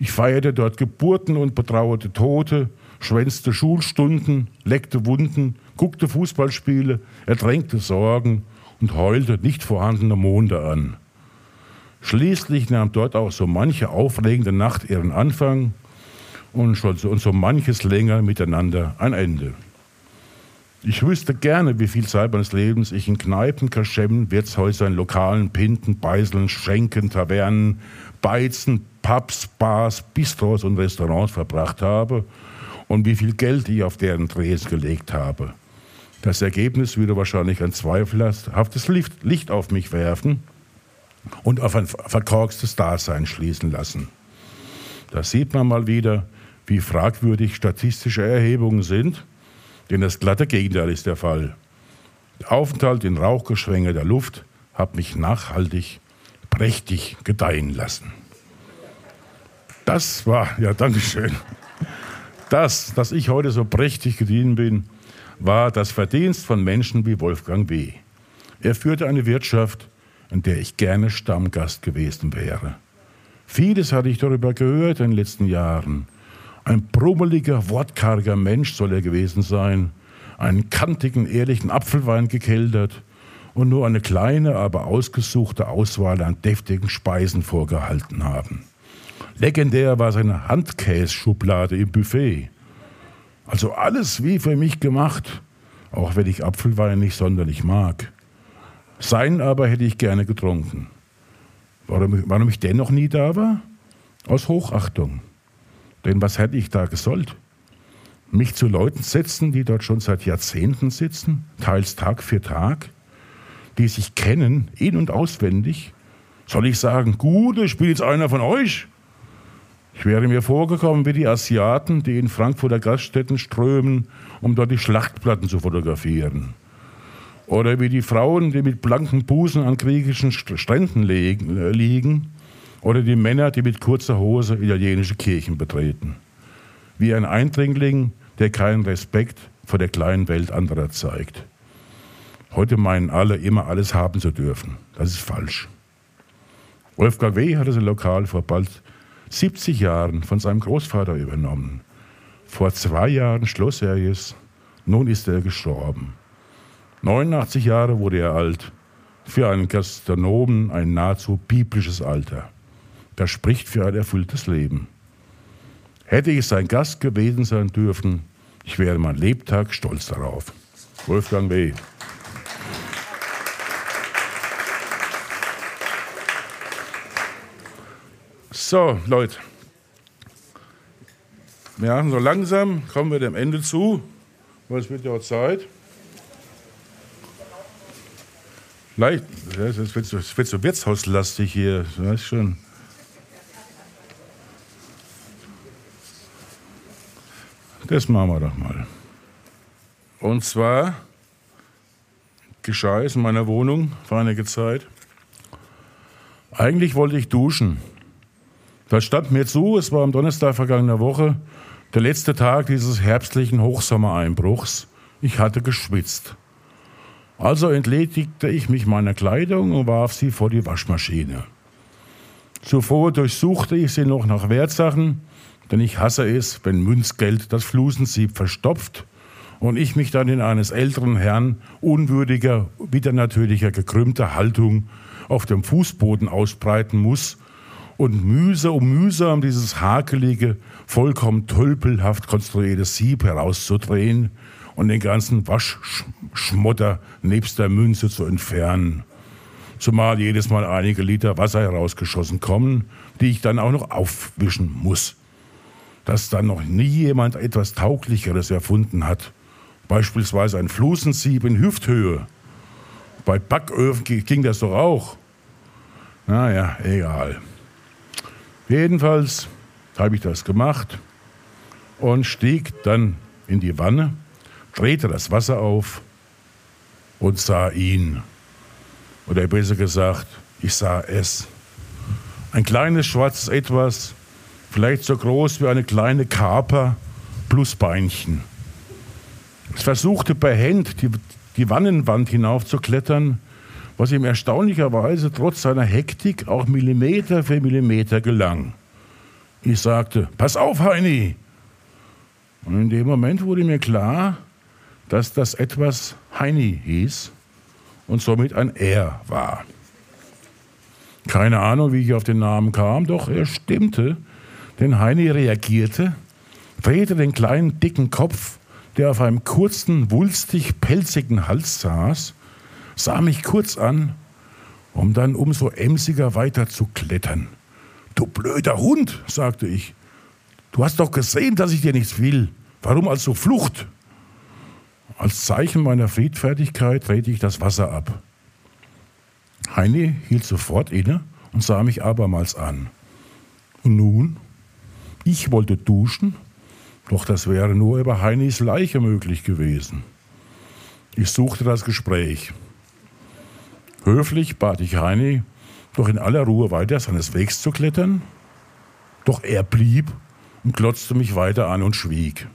Ich feierte dort Geburten und betrauerte Tote, schwänzte Schulstunden, leckte Wunden, guckte Fußballspiele, ertränkte Sorgen und heulte nicht vorhandene Monde an. Schließlich nahm dort auch so manche aufregende Nacht ihren Anfang und, schon so, und so manches länger miteinander ein Ende. Ich wüsste gerne, wie viel Zeit meines Lebens ich in Kneipen, Kaschemmen, Wirtshäusern, Lokalen, Pinten, Beiseln, Schenken, Tavernen, Beizen, Pubs, Bars, Bistros und Restaurants verbracht habe und wie viel Geld ich auf deren Drehs gelegt habe. Das Ergebnis würde wahrscheinlich ein zweifelhaftes Licht auf mich werfen und auf ein verkorkstes Dasein schließen lassen. Da sieht man mal wieder, wie fragwürdig statistische Erhebungen sind, denn das glatte Gegenteil ist der Fall. Der Aufenthalt in Rauchgeschwänge der Luft hat mich nachhaltig, prächtig gedeihen lassen. Das war, ja, Dankeschön. Das, dass ich heute so prächtig gedient bin, war das Verdienst von Menschen wie Wolfgang W. Er führte eine Wirtschaft, in der ich gerne Stammgast gewesen wäre. Vieles hatte ich darüber gehört in den letzten Jahren. Ein brummeliger, wortkarger Mensch soll er gewesen sein, einen kantigen, ehrlichen Apfelwein gekeltert und nur eine kleine, aber ausgesuchte Auswahl an deftigen Speisen vorgehalten haben. Legendär war seine Handkässchublade im Buffet. Also alles wie für mich gemacht, auch wenn ich Apfelwein nicht sonderlich mag. Sein aber hätte ich gerne getrunken. Warum, warum ich dennoch nie da war? Aus Hochachtung. Denn was hätte ich da gesollt? Mich zu Leuten setzen, die dort schon seit Jahrzehnten sitzen, teils Tag für Tag, die sich kennen, in- und auswendig? Soll ich sagen, gut, ich bin jetzt einer von euch? Ich wäre mir vorgekommen wie die Asiaten, die in Frankfurter Gaststätten strömen, um dort die Schlachtplatten zu fotografieren. Oder wie die Frauen, die mit blanken Busen an griechischen Stränden äh, liegen. Oder die Männer, die mit kurzer Hose italienische Kirchen betreten. Wie ein Eindringling, der keinen Respekt vor der kleinen Welt anderer zeigt. Heute meinen alle, immer alles haben zu dürfen. Das ist falsch. Wolfgang W. hatte sein Lokal vor bald 70 Jahren von seinem Großvater übernommen. Vor zwei Jahren schloss er es. Nun ist er gestorben. 89 Jahre wurde er alt. Für einen Gastronomen ein nahezu biblisches Alter. Das spricht für ein erfülltes Leben. Hätte ich sein Gast gewesen sein dürfen, ich wäre mein Lebtag stolz darauf. Wolfgang W. So, Leute. Ja, so langsam kommen wir dem Ende zu, weil es wird ja auch Zeit. Leicht, es wird, so, so wirtshauslastig hier, weißt schon. Das machen wir doch mal. Und zwar geschah es in meiner Wohnung vor einiger Zeit. Eigentlich wollte ich duschen. Das stand mir zu, es war am Donnerstag vergangener Woche, der letzte Tag dieses herbstlichen Hochsommereinbruchs. Ich hatte geschwitzt. Also entledigte ich mich meiner Kleidung und warf sie vor die Waschmaschine. Zuvor durchsuchte ich sie noch nach Wertsachen, denn ich hasse es, wenn Münzgeld das Flusensieb verstopft und ich mich dann in eines älteren Herrn unwürdiger, widernatürlicher, gekrümmter Haltung auf dem Fußboden ausbreiten muss und mühsam um mühsam dieses hakelige, vollkommen tölpelhaft konstruierte Sieb herauszudrehen und den ganzen Waschschmotter nebst der Münze zu entfernen. Zumal jedes Mal einige Liter Wasser herausgeschossen kommen, die ich dann auch noch aufwischen muss. Dass dann noch nie jemand etwas Tauglicheres erfunden hat. Beispielsweise ein Flusensieb in Hüfthöhe. Bei Backöfen ging das doch auch. Naja, egal. Jedenfalls habe ich das gemacht und stieg dann in die Wanne, drehte das Wasser auf und sah ihn. Oder besser gesagt, ich sah es. Ein kleines schwarzes Etwas, vielleicht so groß wie eine kleine Kaper plus Beinchen. Es versuchte behend die, die Wannenwand hinaufzuklettern, was ihm erstaunlicherweise trotz seiner Hektik auch Millimeter für Millimeter gelang. Ich sagte, pass auf, Heini! Und in dem Moment wurde mir klar, dass das etwas Heini hieß und somit ein Er war. Keine Ahnung, wie ich auf den Namen kam, doch er stimmte, denn Heini reagierte, drehte den kleinen dicken Kopf, der auf einem kurzen, wulstig pelzigen Hals saß, sah mich kurz an, um dann umso emsiger weiter zu klettern. Du blöder Hund, sagte ich. Du hast doch gesehen, dass ich dir nichts will. Warum also Flucht? Als Zeichen meiner Friedfertigkeit drehte ich das Wasser ab. Heini hielt sofort inne und sah mich abermals an. Und nun? Ich wollte duschen, doch das wäre nur über Heinis Leiche möglich gewesen. Ich suchte das Gespräch. Höflich bat ich Heini, doch in aller Ruhe weiter seines Wegs zu klettern. Doch er blieb und glotzte mich weiter an und schwieg.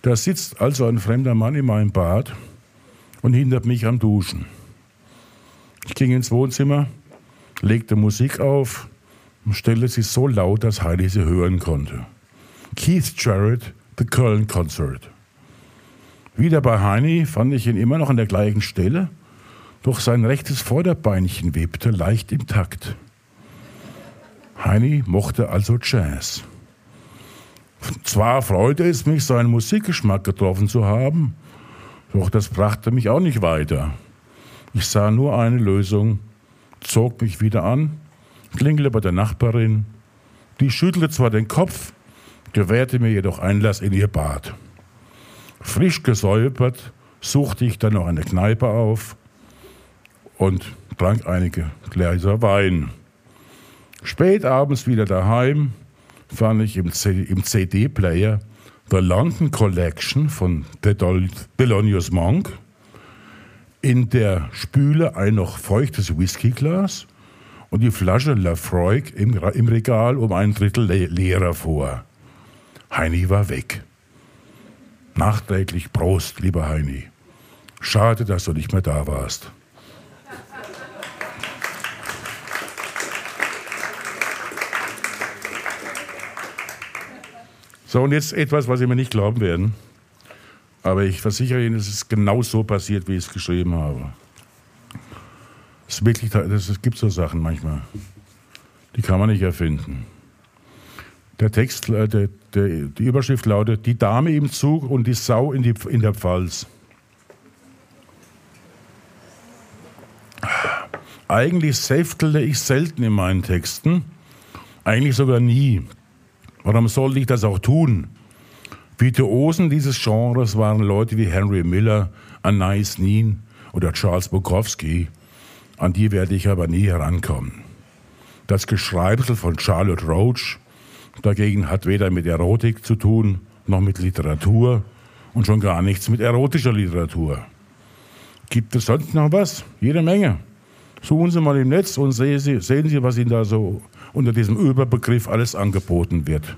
Da sitzt also ein fremder Mann in meinem Bad und hindert mich am Duschen. Ich ging ins Wohnzimmer, legte Musik auf und stellte sie so laut, dass Heidi sie hören konnte. Keith Jarrett, The Köln Concert. Wieder bei Heini fand ich ihn immer noch an der gleichen Stelle doch sein rechtes Vorderbeinchen webte leicht im Takt. Heini mochte also Jazz. Zwar freute es mich, seinen Musikgeschmack getroffen zu haben, doch das brachte mich auch nicht weiter. Ich sah nur eine Lösung, zog mich wieder an, klingelte bei der Nachbarin. Die schüttelte zwar den Kopf, gewährte mir jedoch Einlass in ihr Bad. Frisch gesäubert suchte ich dann noch eine Kneipe auf, und trank einige Gläser Wein. Spät abends wieder daheim fand ich im, im CD-Player The London Collection von Thelonious Monk. In der Spüle ein noch feuchtes Whiskyglas und die Flasche Lafroig im, im Regal um ein Drittel le leerer vor. Heini war weg. Nachträglich Prost, lieber Heini. Schade, dass du nicht mehr da warst. So, und jetzt etwas, was Sie mir nicht glauben werden. Aber ich versichere Ihnen, es ist genau so passiert, wie ich es geschrieben habe. Es, ist wirklich, es gibt so Sachen manchmal, die kann man nicht erfinden. Der Text, äh, der, der, die Überschrift lautet: Die Dame im Zug und die Sau in, die, in der Pfalz. Eigentlich säftelte ich selten in meinen Texten, eigentlich sogar nie. Warum sollte ich das auch tun? Virtuosen dieses Genres waren Leute wie Henry Miller, Anais Nin oder Charles Bukowski. An die werde ich aber nie herankommen. Das Geschreibsel von Charlotte Roach dagegen hat weder mit Erotik zu tun, noch mit Literatur und schon gar nichts mit erotischer Literatur. Gibt es sonst noch was? Jede Menge. Suchen Sie mal im Netz und sehen Sie, sehen Sie was Ihnen da so unter diesem Überbegriff alles angeboten wird.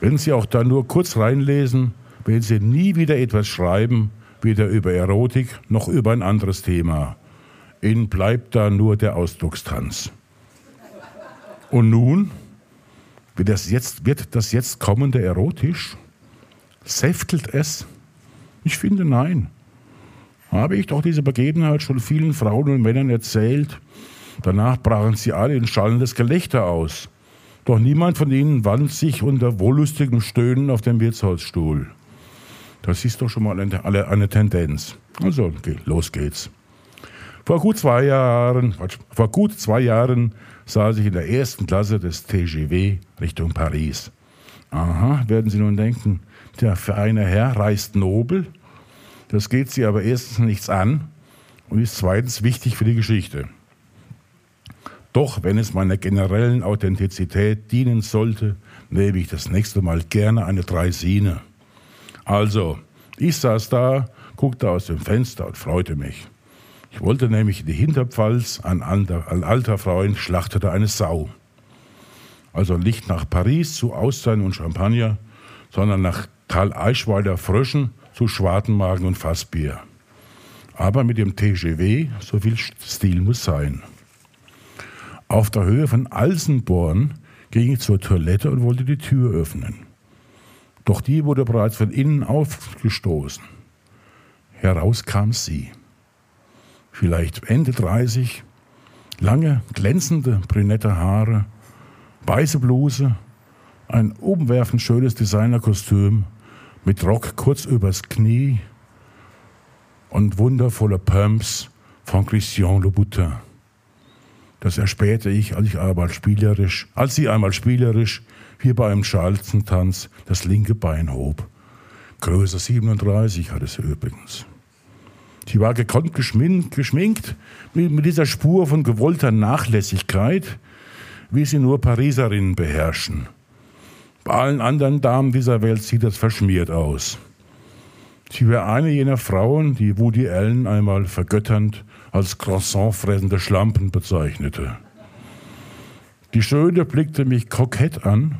Wenn Sie auch da nur kurz reinlesen, werden Sie nie wieder etwas schreiben, weder über Erotik noch über ein anderes Thema. Ihnen bleibt da nur der Ausdruckstanz. Und nun wird das jetzt, wird das jetzt kommende erotisch? Säftelt es? Ich finde nein. Habe ich doch diese Begebenheit schon vielen Frauen und Männern erzählt, Danach brachen sie alle in schallendes Gelächter aus. Doch niemand von ihnen wand sich unter wohlustigem Stöhnen auf den Wirtshausstuhl. Das ist doch schon mal eine, eine Tendenz. Also, los geht's. Vor gut zwei Jahren, vor gut zwei Jahren saß ich in der ersten Klasse des TGW Richtung Paris. Aha, werden Sie nun denken, der feine Herr reist nobel. Das geht Sie aber erstens nichts an und ist zweitens wichtig für die Geschichte. Doch wenn es meiner generellen Authentizität dienen sollte, nehme ich das nächste Mal gerne eine Dreisine. Also, ich saß da, guckte aus dem Fenster und freute mich. Ich wollte nämlich in die Hinterpfalz, ein alter, ein alter Freund schlachtete eine Sau. Also nicht nach Paris zu Austern und Champagner, sondern nach Tal Eichwalder Fröschen zu Schwartenmagen und Fassbier. Aber mit dem TGW, so viel Stil muss sein. Auf der Höhe von Alsenborn ging ich zur Toilette und wollte die Tür öffnen. Doch die wurde bereits von innen aufgestoßen. Heraus kam sie. Vielleicht Ende 30, lange, glänzende, brünette Haare, weiße Bluse, ein umwerfend schönes Designerkostüm mit Rock kurz übers Knie und wundervolle Pumps von Christian Louboutin. Das erspähte ich, als ich einmal spielerisch, als sie einmal spielerisch hier bei einem Charleston-Tanz das linke Bein hob. Größe 37 hatte sie übrigens. Sie war gekonnt geschminkt, mit, mit dieser Spur von gewollter Nachlässigkeit, wie sie nur Pariserinnen beherrschen. Bei allen anderen Damen dieser Welt sieht das verschmiert aus. Sie wäre eine jener Frauen, die Woody Allen einmal vergötternd als croissant fressende Schlampen bezeichnete. Die Schöne blickte mich kokett an,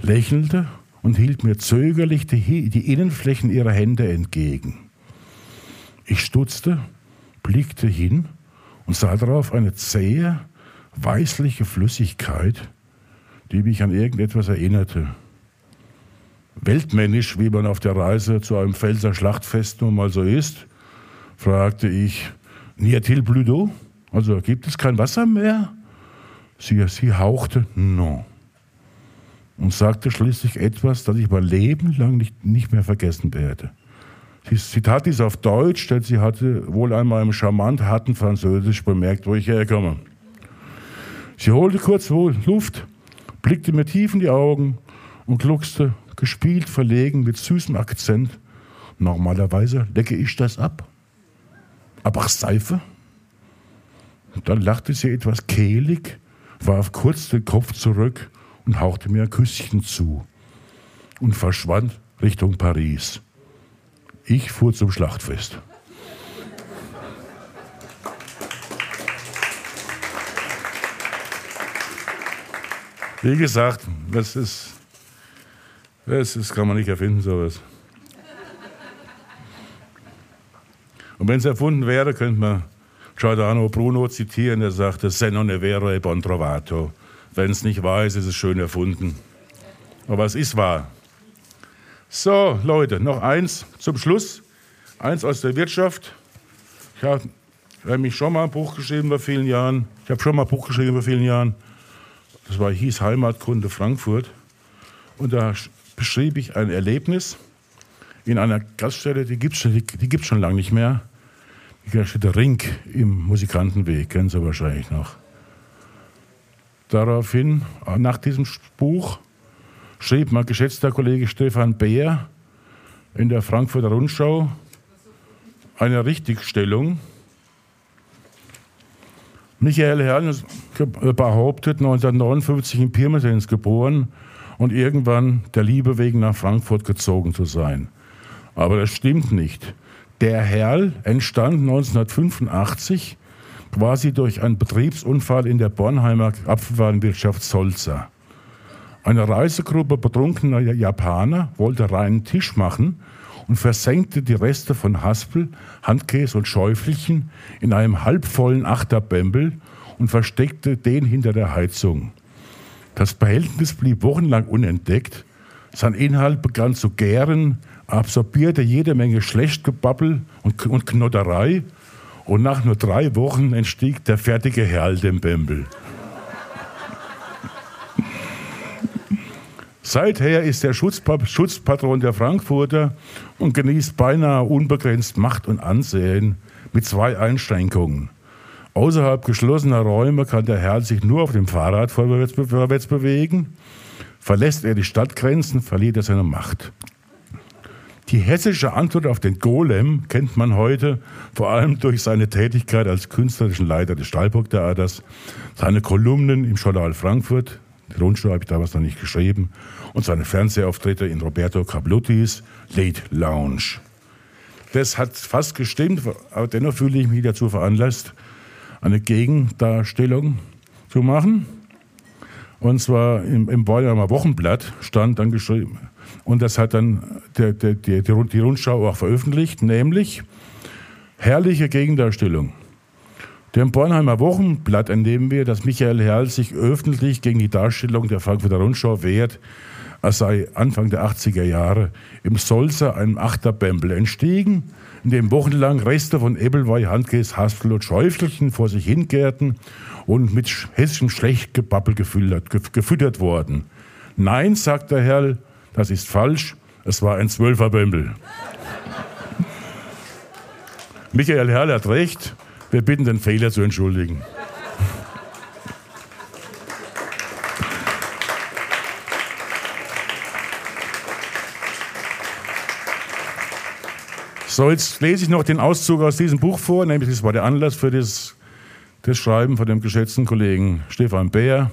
lächelte und hielt mir zögerlich die, die Innenflächen ihrer Hände entgegen. Ich stutzte, blickte hin und sah darauf eine zähe, weißliche Flüssigkeit, die mich an irgendetwas erinnerte. Weltmännisch, wie man auf der Reise zu einem Pfälzer Schlachtfest nun mal so ist, fragte ich, Niatil Blüdo? Also gibt es kein Wasser mehr? Sie, sie hauchte Non und sagte schließlich etwas, das ich mein Leben lang nicht, nicht mehr vergessen werde. Sie, sie tat dies auf Deutsch, denn sie hatte wohl einmal im charmant harten Französisch bemerkt, wo ich herkomme. Sie holte kurz Luft, blickte mir tief in die Augen und gluckste, gespielt, verlegen, mit süßem Akzent. Normalerweise lecke ich das ab. Aber Seife? Und dann lachte sie etwas kehlig, warf kurz den Kopf zurück und hauchte mir ein Küsschen zu und verschwand Richtung Paris. Ich fuhr zum Schlachtfest. Wie gesagt, das ist, das ist, kann man nicht erfinden, sowas. Und wenn es erfunden wäre, könnte man Giordano Bruno zitieren, der sagte, se non è vero e bon trovato. Wenn es nicht wahr ist, ist es schön erfunden. Aber es ist wahr. So, Leute, noch eins zum Schluss. Eins aus der Wirtschaft. Ich habe nämlich schon mal ein Buch geschrieben vor vielen Jahren. Ich habe schon mal ein Buch geschrieben vor vielen Jahren das war, hieß Heimatkunde Frankfurt. Und da beschrieb ich ein Erlebnis in einer Gaststätte, die gibt es die, die schon lange nicht mehr. Die Gaststätte Rink im Musikantenweg, kennen Sie wahrscheinlich noch. Daraufhin, nach diesem Buch, schrieb mein geschätzter Kollege Stefan Beer in der Frankfurter Rundschau eine Richtigstellung Michael Herrn behauptet, 1959 in Pirmasens geboren und irgendwann der Liebe wegen nach Frankfurt gezogen zu sein. Aber das stimmt nicht. Der Herrl entstand 1985 quasi durch einen Betriebsunfall in der Bornheimer Apfelwarenwirtschaft Solza. Eine Reisegruppe betrunkener Japaner wollte reinen Tisch machen und versenkte die Reste von Haspel, Handkäse und Schäufelchen in einem halbvollen Achterbämbel und versteckte den hinter der Heizung. Das Behältnis blieb wochenlang unentdeckt. Sein Inhalt begann zu gären, absorbierte jede Menge Schlechtgebabbel und, und Knodderei und nach nur drei Wochen entstieg der fertige Herr dem Bämbel. Seither ist er Schutzpatron der Frankfurter und genießt beinahe unbegrenzt Macht und Ansehen mit zwei Einschränkungen. Außerhalb geschlossener Räume kann der Herr sich nur auf dem Fahrrad vorwärts, vorwärts bewegen. Verlässt er die Stadtgrenzen, verliert er seine Macht. Die hessische Antwort auf den Golem kennt man heute vor allem durch seine Tätigkeit als künstlerischen Leiter des Stahlburg-Theaters, seine Kolumnen im Journal Frankfurt, die Rundschau habe ich damals noch nicht geschrieben, und seine Fernsehauftritte in Roberto Cabluttis Late Lounge. Das hat fast gestimmt, aber dennoch fühle ich mich dazu veranlasst, eine Gegendarstellung zu machen. Und zwar im, im Bornholmer Wochenblatt stand dann geschrieben, und das hat dann der, der, der, die Rundschau auch veröffentlicht, nämlich herrliche Gegendarstellung. Dem Bornheimer Wochenblatt entnehmen wir, dass Michael Herrl sich öffentlich gegen die Darstellung der Frankfurter Rundschau wehrt, er sei Anfang der 80er Jahre im Solzer einem Achterbämbel entstiegen, in dem wochenlang Reste von Ebbelwei, Handkäse, Haspel und Schäufelchen vor sich hingärten und mit hessischem Schlechtgebabbel gefüttert, gefüttert worden. Nein, sagt der Herr, das ist falsch, es war ein Zwölferbämbel. Michael Herrl hat recht, wir bitten den Fehler zu entschuldigen. So, jetzt lese ich noch den Auszug aus diesem Buch vor, nämlich das war der Anlass für das, das Schreiben von dem geschätzten Kollegen Stefan Beer.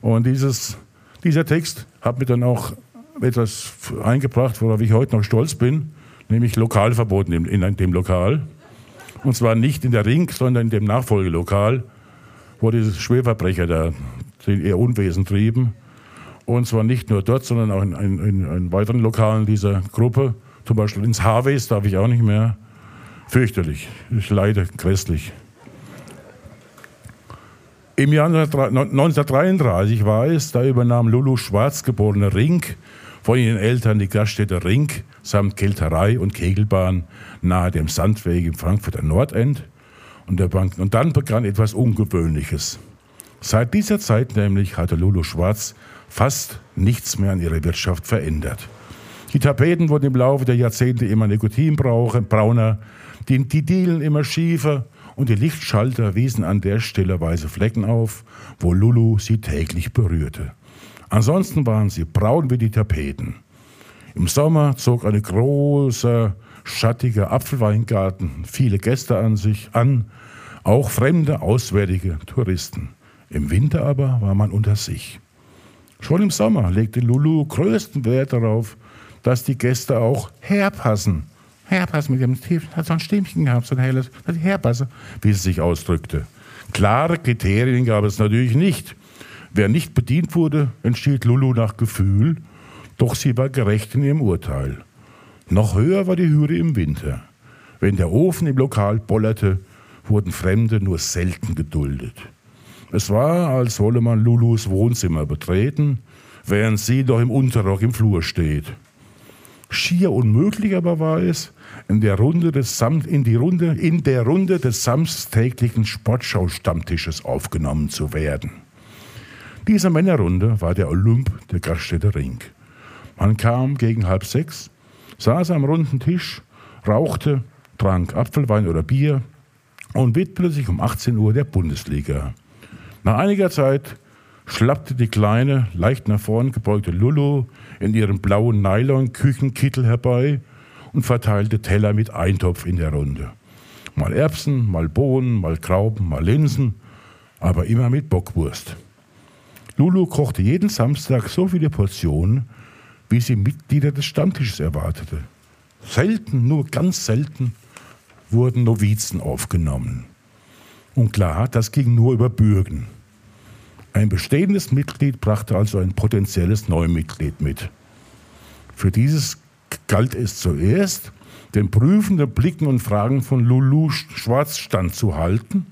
Und dieses, dieser Text hat mir dann auch etwas eingebracht, worauf ich heute noch stolz bin, nämlich Lokalverboten in, in dem Lokal. Und zwar nicht in der Ring, sondern in dem Nachfolgelokal, wo die Schwerverbrecher da ihr Unwesen trieben. Und zwar nicht nur dort, sondern auch in, in, in weiteren Lokalen dieser Gruppe. Zum Beispiel ins Harveys darf ich auch nicht mehr. Fürchterlich. Ich leide grässlich. Im Jahr 1933 war es, da übernahm Lulu Schwarz, geborene Rink, von ihren Eltern die Gaststätte Rink samt Kelterei und Kegelbahn nahe dem Sandweg im Frankfurter Nordend. Und, der Bank und dann begann etwas Ungewöhnliches. Seit dieser Zeit nämlich hatte Lulu Schwarz fast nichts mehr an ihrer Wirtschaft verändert. Die Tapeten wurden im Laufe der Jahrzehnte immer nikotinbrauner, die, die Dielen immer schiefer und die Lichtschalter wiesen an der Stelle weiße Flecken auf, wo Lulu sie täglich berührte. Ansonsten waren sie braun wie die Tapeten. Im Sommer zog ein großer, schattiger Apfelweingarten viele Gäste an sich an, auch fremde, auswärtige Touristen. Im Winter aber war man unter sich. Schon im Sommer legte Lulu größten Wert darauf, dass die Gäste auch herpassen. Herpassen mit dem Stiefel, hat so ein Stimmchen gehabt, so ein helles, herpassen, wie sie sich ausdrückte. Klare Kriterien gab es natürlich nicht. Wer nicht bedient wurde, entschied Lulu nach Gefühl, doch sie war gerecht in ihrem Urteil. Noch höher war die Hürde im Winter. Wenn der Ofen im Lokal bollerte, wurden Fremde nur selten geduldet. Es war, als wolle man Lulus Wohnzimmer betreten, während sie doch im Unterrock im Flur steht. Schier unmöglich aber war es, in der Runde des, Sam in die Runde, in der Runde des samstäglichen Sportschau-Stammtisches aufgenommen zu werden. Diese Männerrunde war der Olymp der Gaststätte Ring. Man kam gegen halb sechs, saß am runden Tisch, rauchte, trank Apfelwein oder Bier und widmete sich um 18 Uhr der Bundesliga. Nach einiger Zeit schlappte die kleine, leicht nach vorn gebeugte Lulu in ihrem blauen Nylon-Küchenkittel herbei und verteilte Teller mit Eintopf in der Runde. Mal Erbsen, mal Bohnen, mal Graupen, mal Linsen, aber immer mit Bockwurst. Lulu kochte jeden Samstag so viele Portionen, wie sie Mitglieder des Stammtisches erwartete. Selten, nur ganz selten, wurden Novizen aufgenommen. Und klar, das ging nur über Bürgen. Ein bestehendes Mitglied brachte also ein potenzielles Neumitglied mit. Für dieses galt es zuerst, den prüfenden Blicken und Fragen von Lulu Schwarz standzuhalten,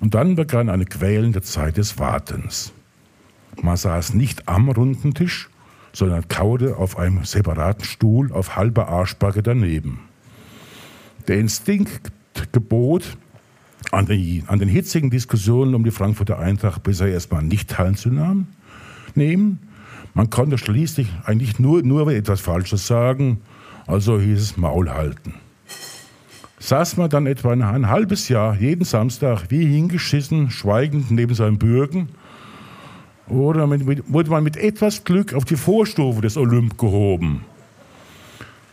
und dann begann eine quälende Zeit des Wartens. Man saß nicht am runden Tisch, sondern kauerte auf einem separaten Stuhl auf halber Arschbacke daneben. Der Instinkt gebot, an, die, an den hitzigen Diskussionen um die Frankfurter Eintracht besser erstmal nicht teilzunehmen. Man konnte schließlich eigentlich nur, nur etwas Falsches sagen, also hieß es Maul halten. Saß man dann etwa ein halbes Jahr jeden Samstag wie hingeschissen, schweigend neben seinem Bürgen oder mit, wurde man mit etwas Glück auf die Vorstufe des Olymp gehoben.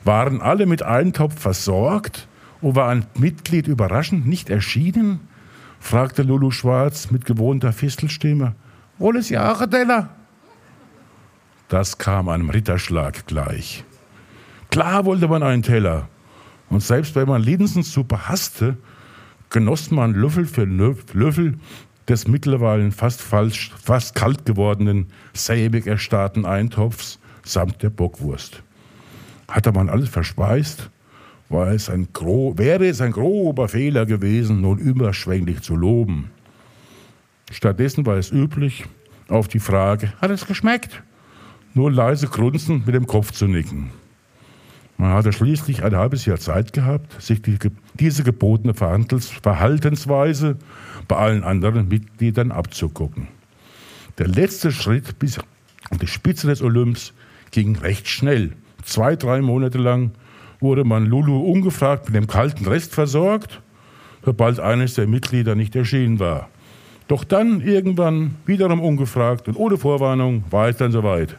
Waren alle mit Eintopf versorgt und war ein Mitglied überraschend nicht erschienen? fragte Lulu Schwarz mit gewohnter Fistelstimme. Wohl es Jahre, Teller? Das kam einem Ritterschlag gleich. Klar wollte man einen Teller. Und selbst wenn man Linsenssuppe hasste, genoss man Löffel für Löffel des mittlerweile fast, falsch, fast kalt gewordenen, sämig erstarrten Eintopfs samt der Bockwurst. Hatte man alles verspeist, war es ein wäre es ein grober Fehler gewesen, nun überschwänglich zu loben. Stattdessen war es üblich, auf die Frage, hat es geschmeckt? Nur leise grunzend mit dem Kopf zu nicken. Man hatte schließlich ein halbes Jahr Zeit gehabt, sich die, diese gebotene Verhaltensweise bei allen anderen Mitgliedern abzugucken. Der letzte Schritt bis an die Spitze des Olymps ging recht schnell. Zwei, drei Monate lang wurde man Lulu ungefragt mit dem kalten Rest versorgt, sobald eines der Mitglieder nicht erschienen war. Doch dann irgendwann wiederum ungefragt und ohne Vorwarnung war es dann soweit.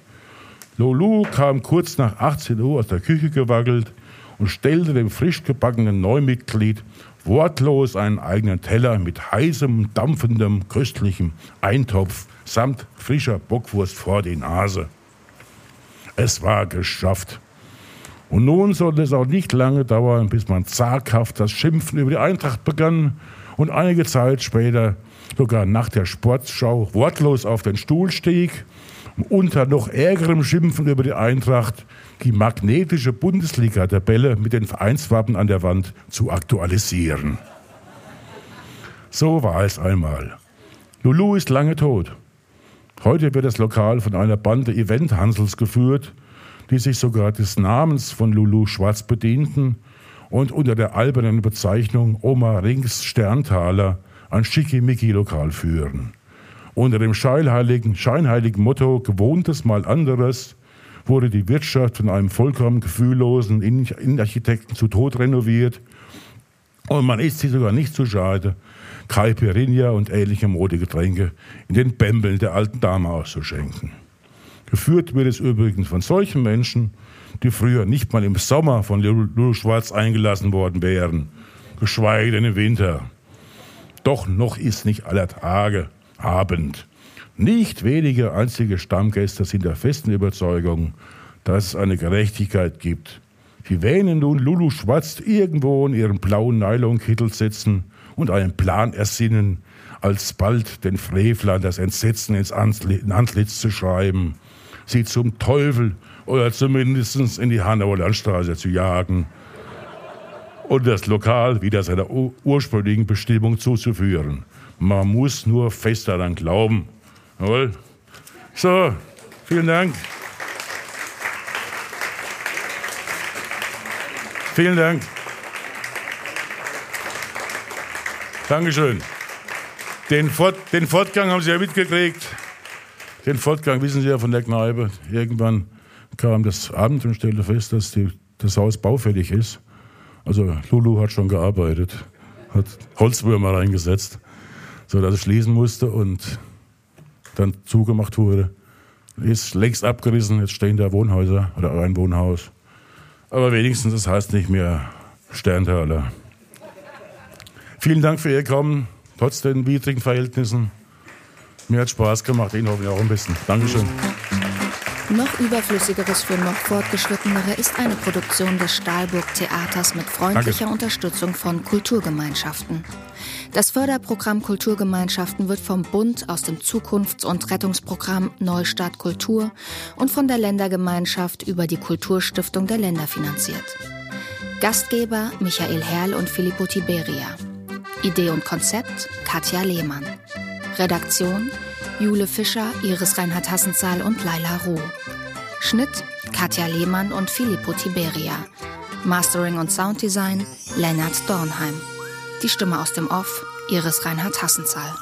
Lulu kam kurz nach 18 Uhr aus der Küche gewackelt und stellte dem frisch gebackenen Neumitglied wortlos einen eigenen Teller mit heißem, dampfendem, köstlichem Eintopf samt frischer Bockwurst vor die Nase. Es war geschafft. Und nun sollte es auch nicht lange dauern, bis man zaghaft das Schimpfen über die Eintracht begann und einige Zeit später sogar nach der Sportschau wortlos auf den Stuhl stieg unter noch ärgerem Schimpfen über die Eintracht die magnetische Bundesliga-Tabelle mit den Vereinswappen an der Wand zu aktualisieren. So war es einmal. Lulu ist lange tot. Heute wird das Lokal von einer Bande Event-Hansels geführt, die sich sogar des Namens von Lulu Schwarz bedienten und unter der albernen Bezeichnung Oma Rings Sterntaler ein Schickimicki-Lokal führen. Unter dem scheinheiligen, scheinheiligen Motto Gewohntes mal anderes wurde die Wirtschaft von einem vollkommen gefühllosen Innenarchitekten zu Tod renoviert. Und man ist sich sogar nicht zu schade, Caipirinha und ähnliche Modegetränke in den Bämbeln der alten Dame auszuschenken. Geführt wird es übrigens von solchen Menschen, die früher nicht mal im Sommer von Lulu Schwarz eingelassen worden wären, geschweige denn im Winter. Doch noch ist nicht aller Tage Abend. Nicht wenige einzige Stammgäste sind der festen Überzeugung, dass es eine Gerechtigkeit gibt. Sie wähnen nun Lulu Schwarz irgendwo in ihren blauen Nylonkittel sitzen und einen Plan ersinnen, alsbald den Frevler das Entsetzen ins Antlitz zu schreiben, sie zum Teufel oder zumindest in die Hanauer Landstraße zu jagen und das Lokal wieder seiner ursprünglichen Bestimmung zuzuführen. Man muss nur fest daran glauben. Jawohl. So, vielen Dank. Vielen Dank. Dankeschön. Den, Fort, den Fortgang haben Sie ja mitgekriegt. Den Fortgang wissen Sie ja von der Kneipe. Irgendwann kam das Abend und stellte fest, dass die, das Haus baufällig ist. Also Lulu hat schon gearbeitet, hat Holzwürmer reingesetzt so dass ich schließen musste und dann zugemacht wurde. Ist längst abgerissen, jetzt stehen da Wohnhäuser oder ein Wohnhaus. Aber wenigstens, das heißt nicht mehr Sterntaler. Vielen Dank für Ihr Kommen, trotz den widrigen Verhältnissen. Mir hat Spaß gemacht, Ihnen hoffentlich auch ein bisschen. Dankeschön. Noch überflüssigeres für noch fortgeschrittenere ist eine Produktion des Stahlburg Theaters mit freundlicher Danke. Unterstützung von Kulturgemeinschaften. Das Förderprogramm Kulturgemeinschaften wird vom Bund aus dem Zukunfts- und Rettungsprogramm Neustart Kultur und von der Ländergemeinschaft über die Kulturstiftung der Länder finanziert. Gastgeber Michael Herrl und Filippo Tiberia. Idee und Konzept Katja Lehmann. Redaktion Jule Fischer, Iris Reinhard Hassenzahl und Laila Ruh. Schnitt Katja Lehmann und Filippo Tiberia. Mastering und Sounddesign Lennart Dornheim. Die Stimme aus dem Off Iris Reinhard Hassenzahl.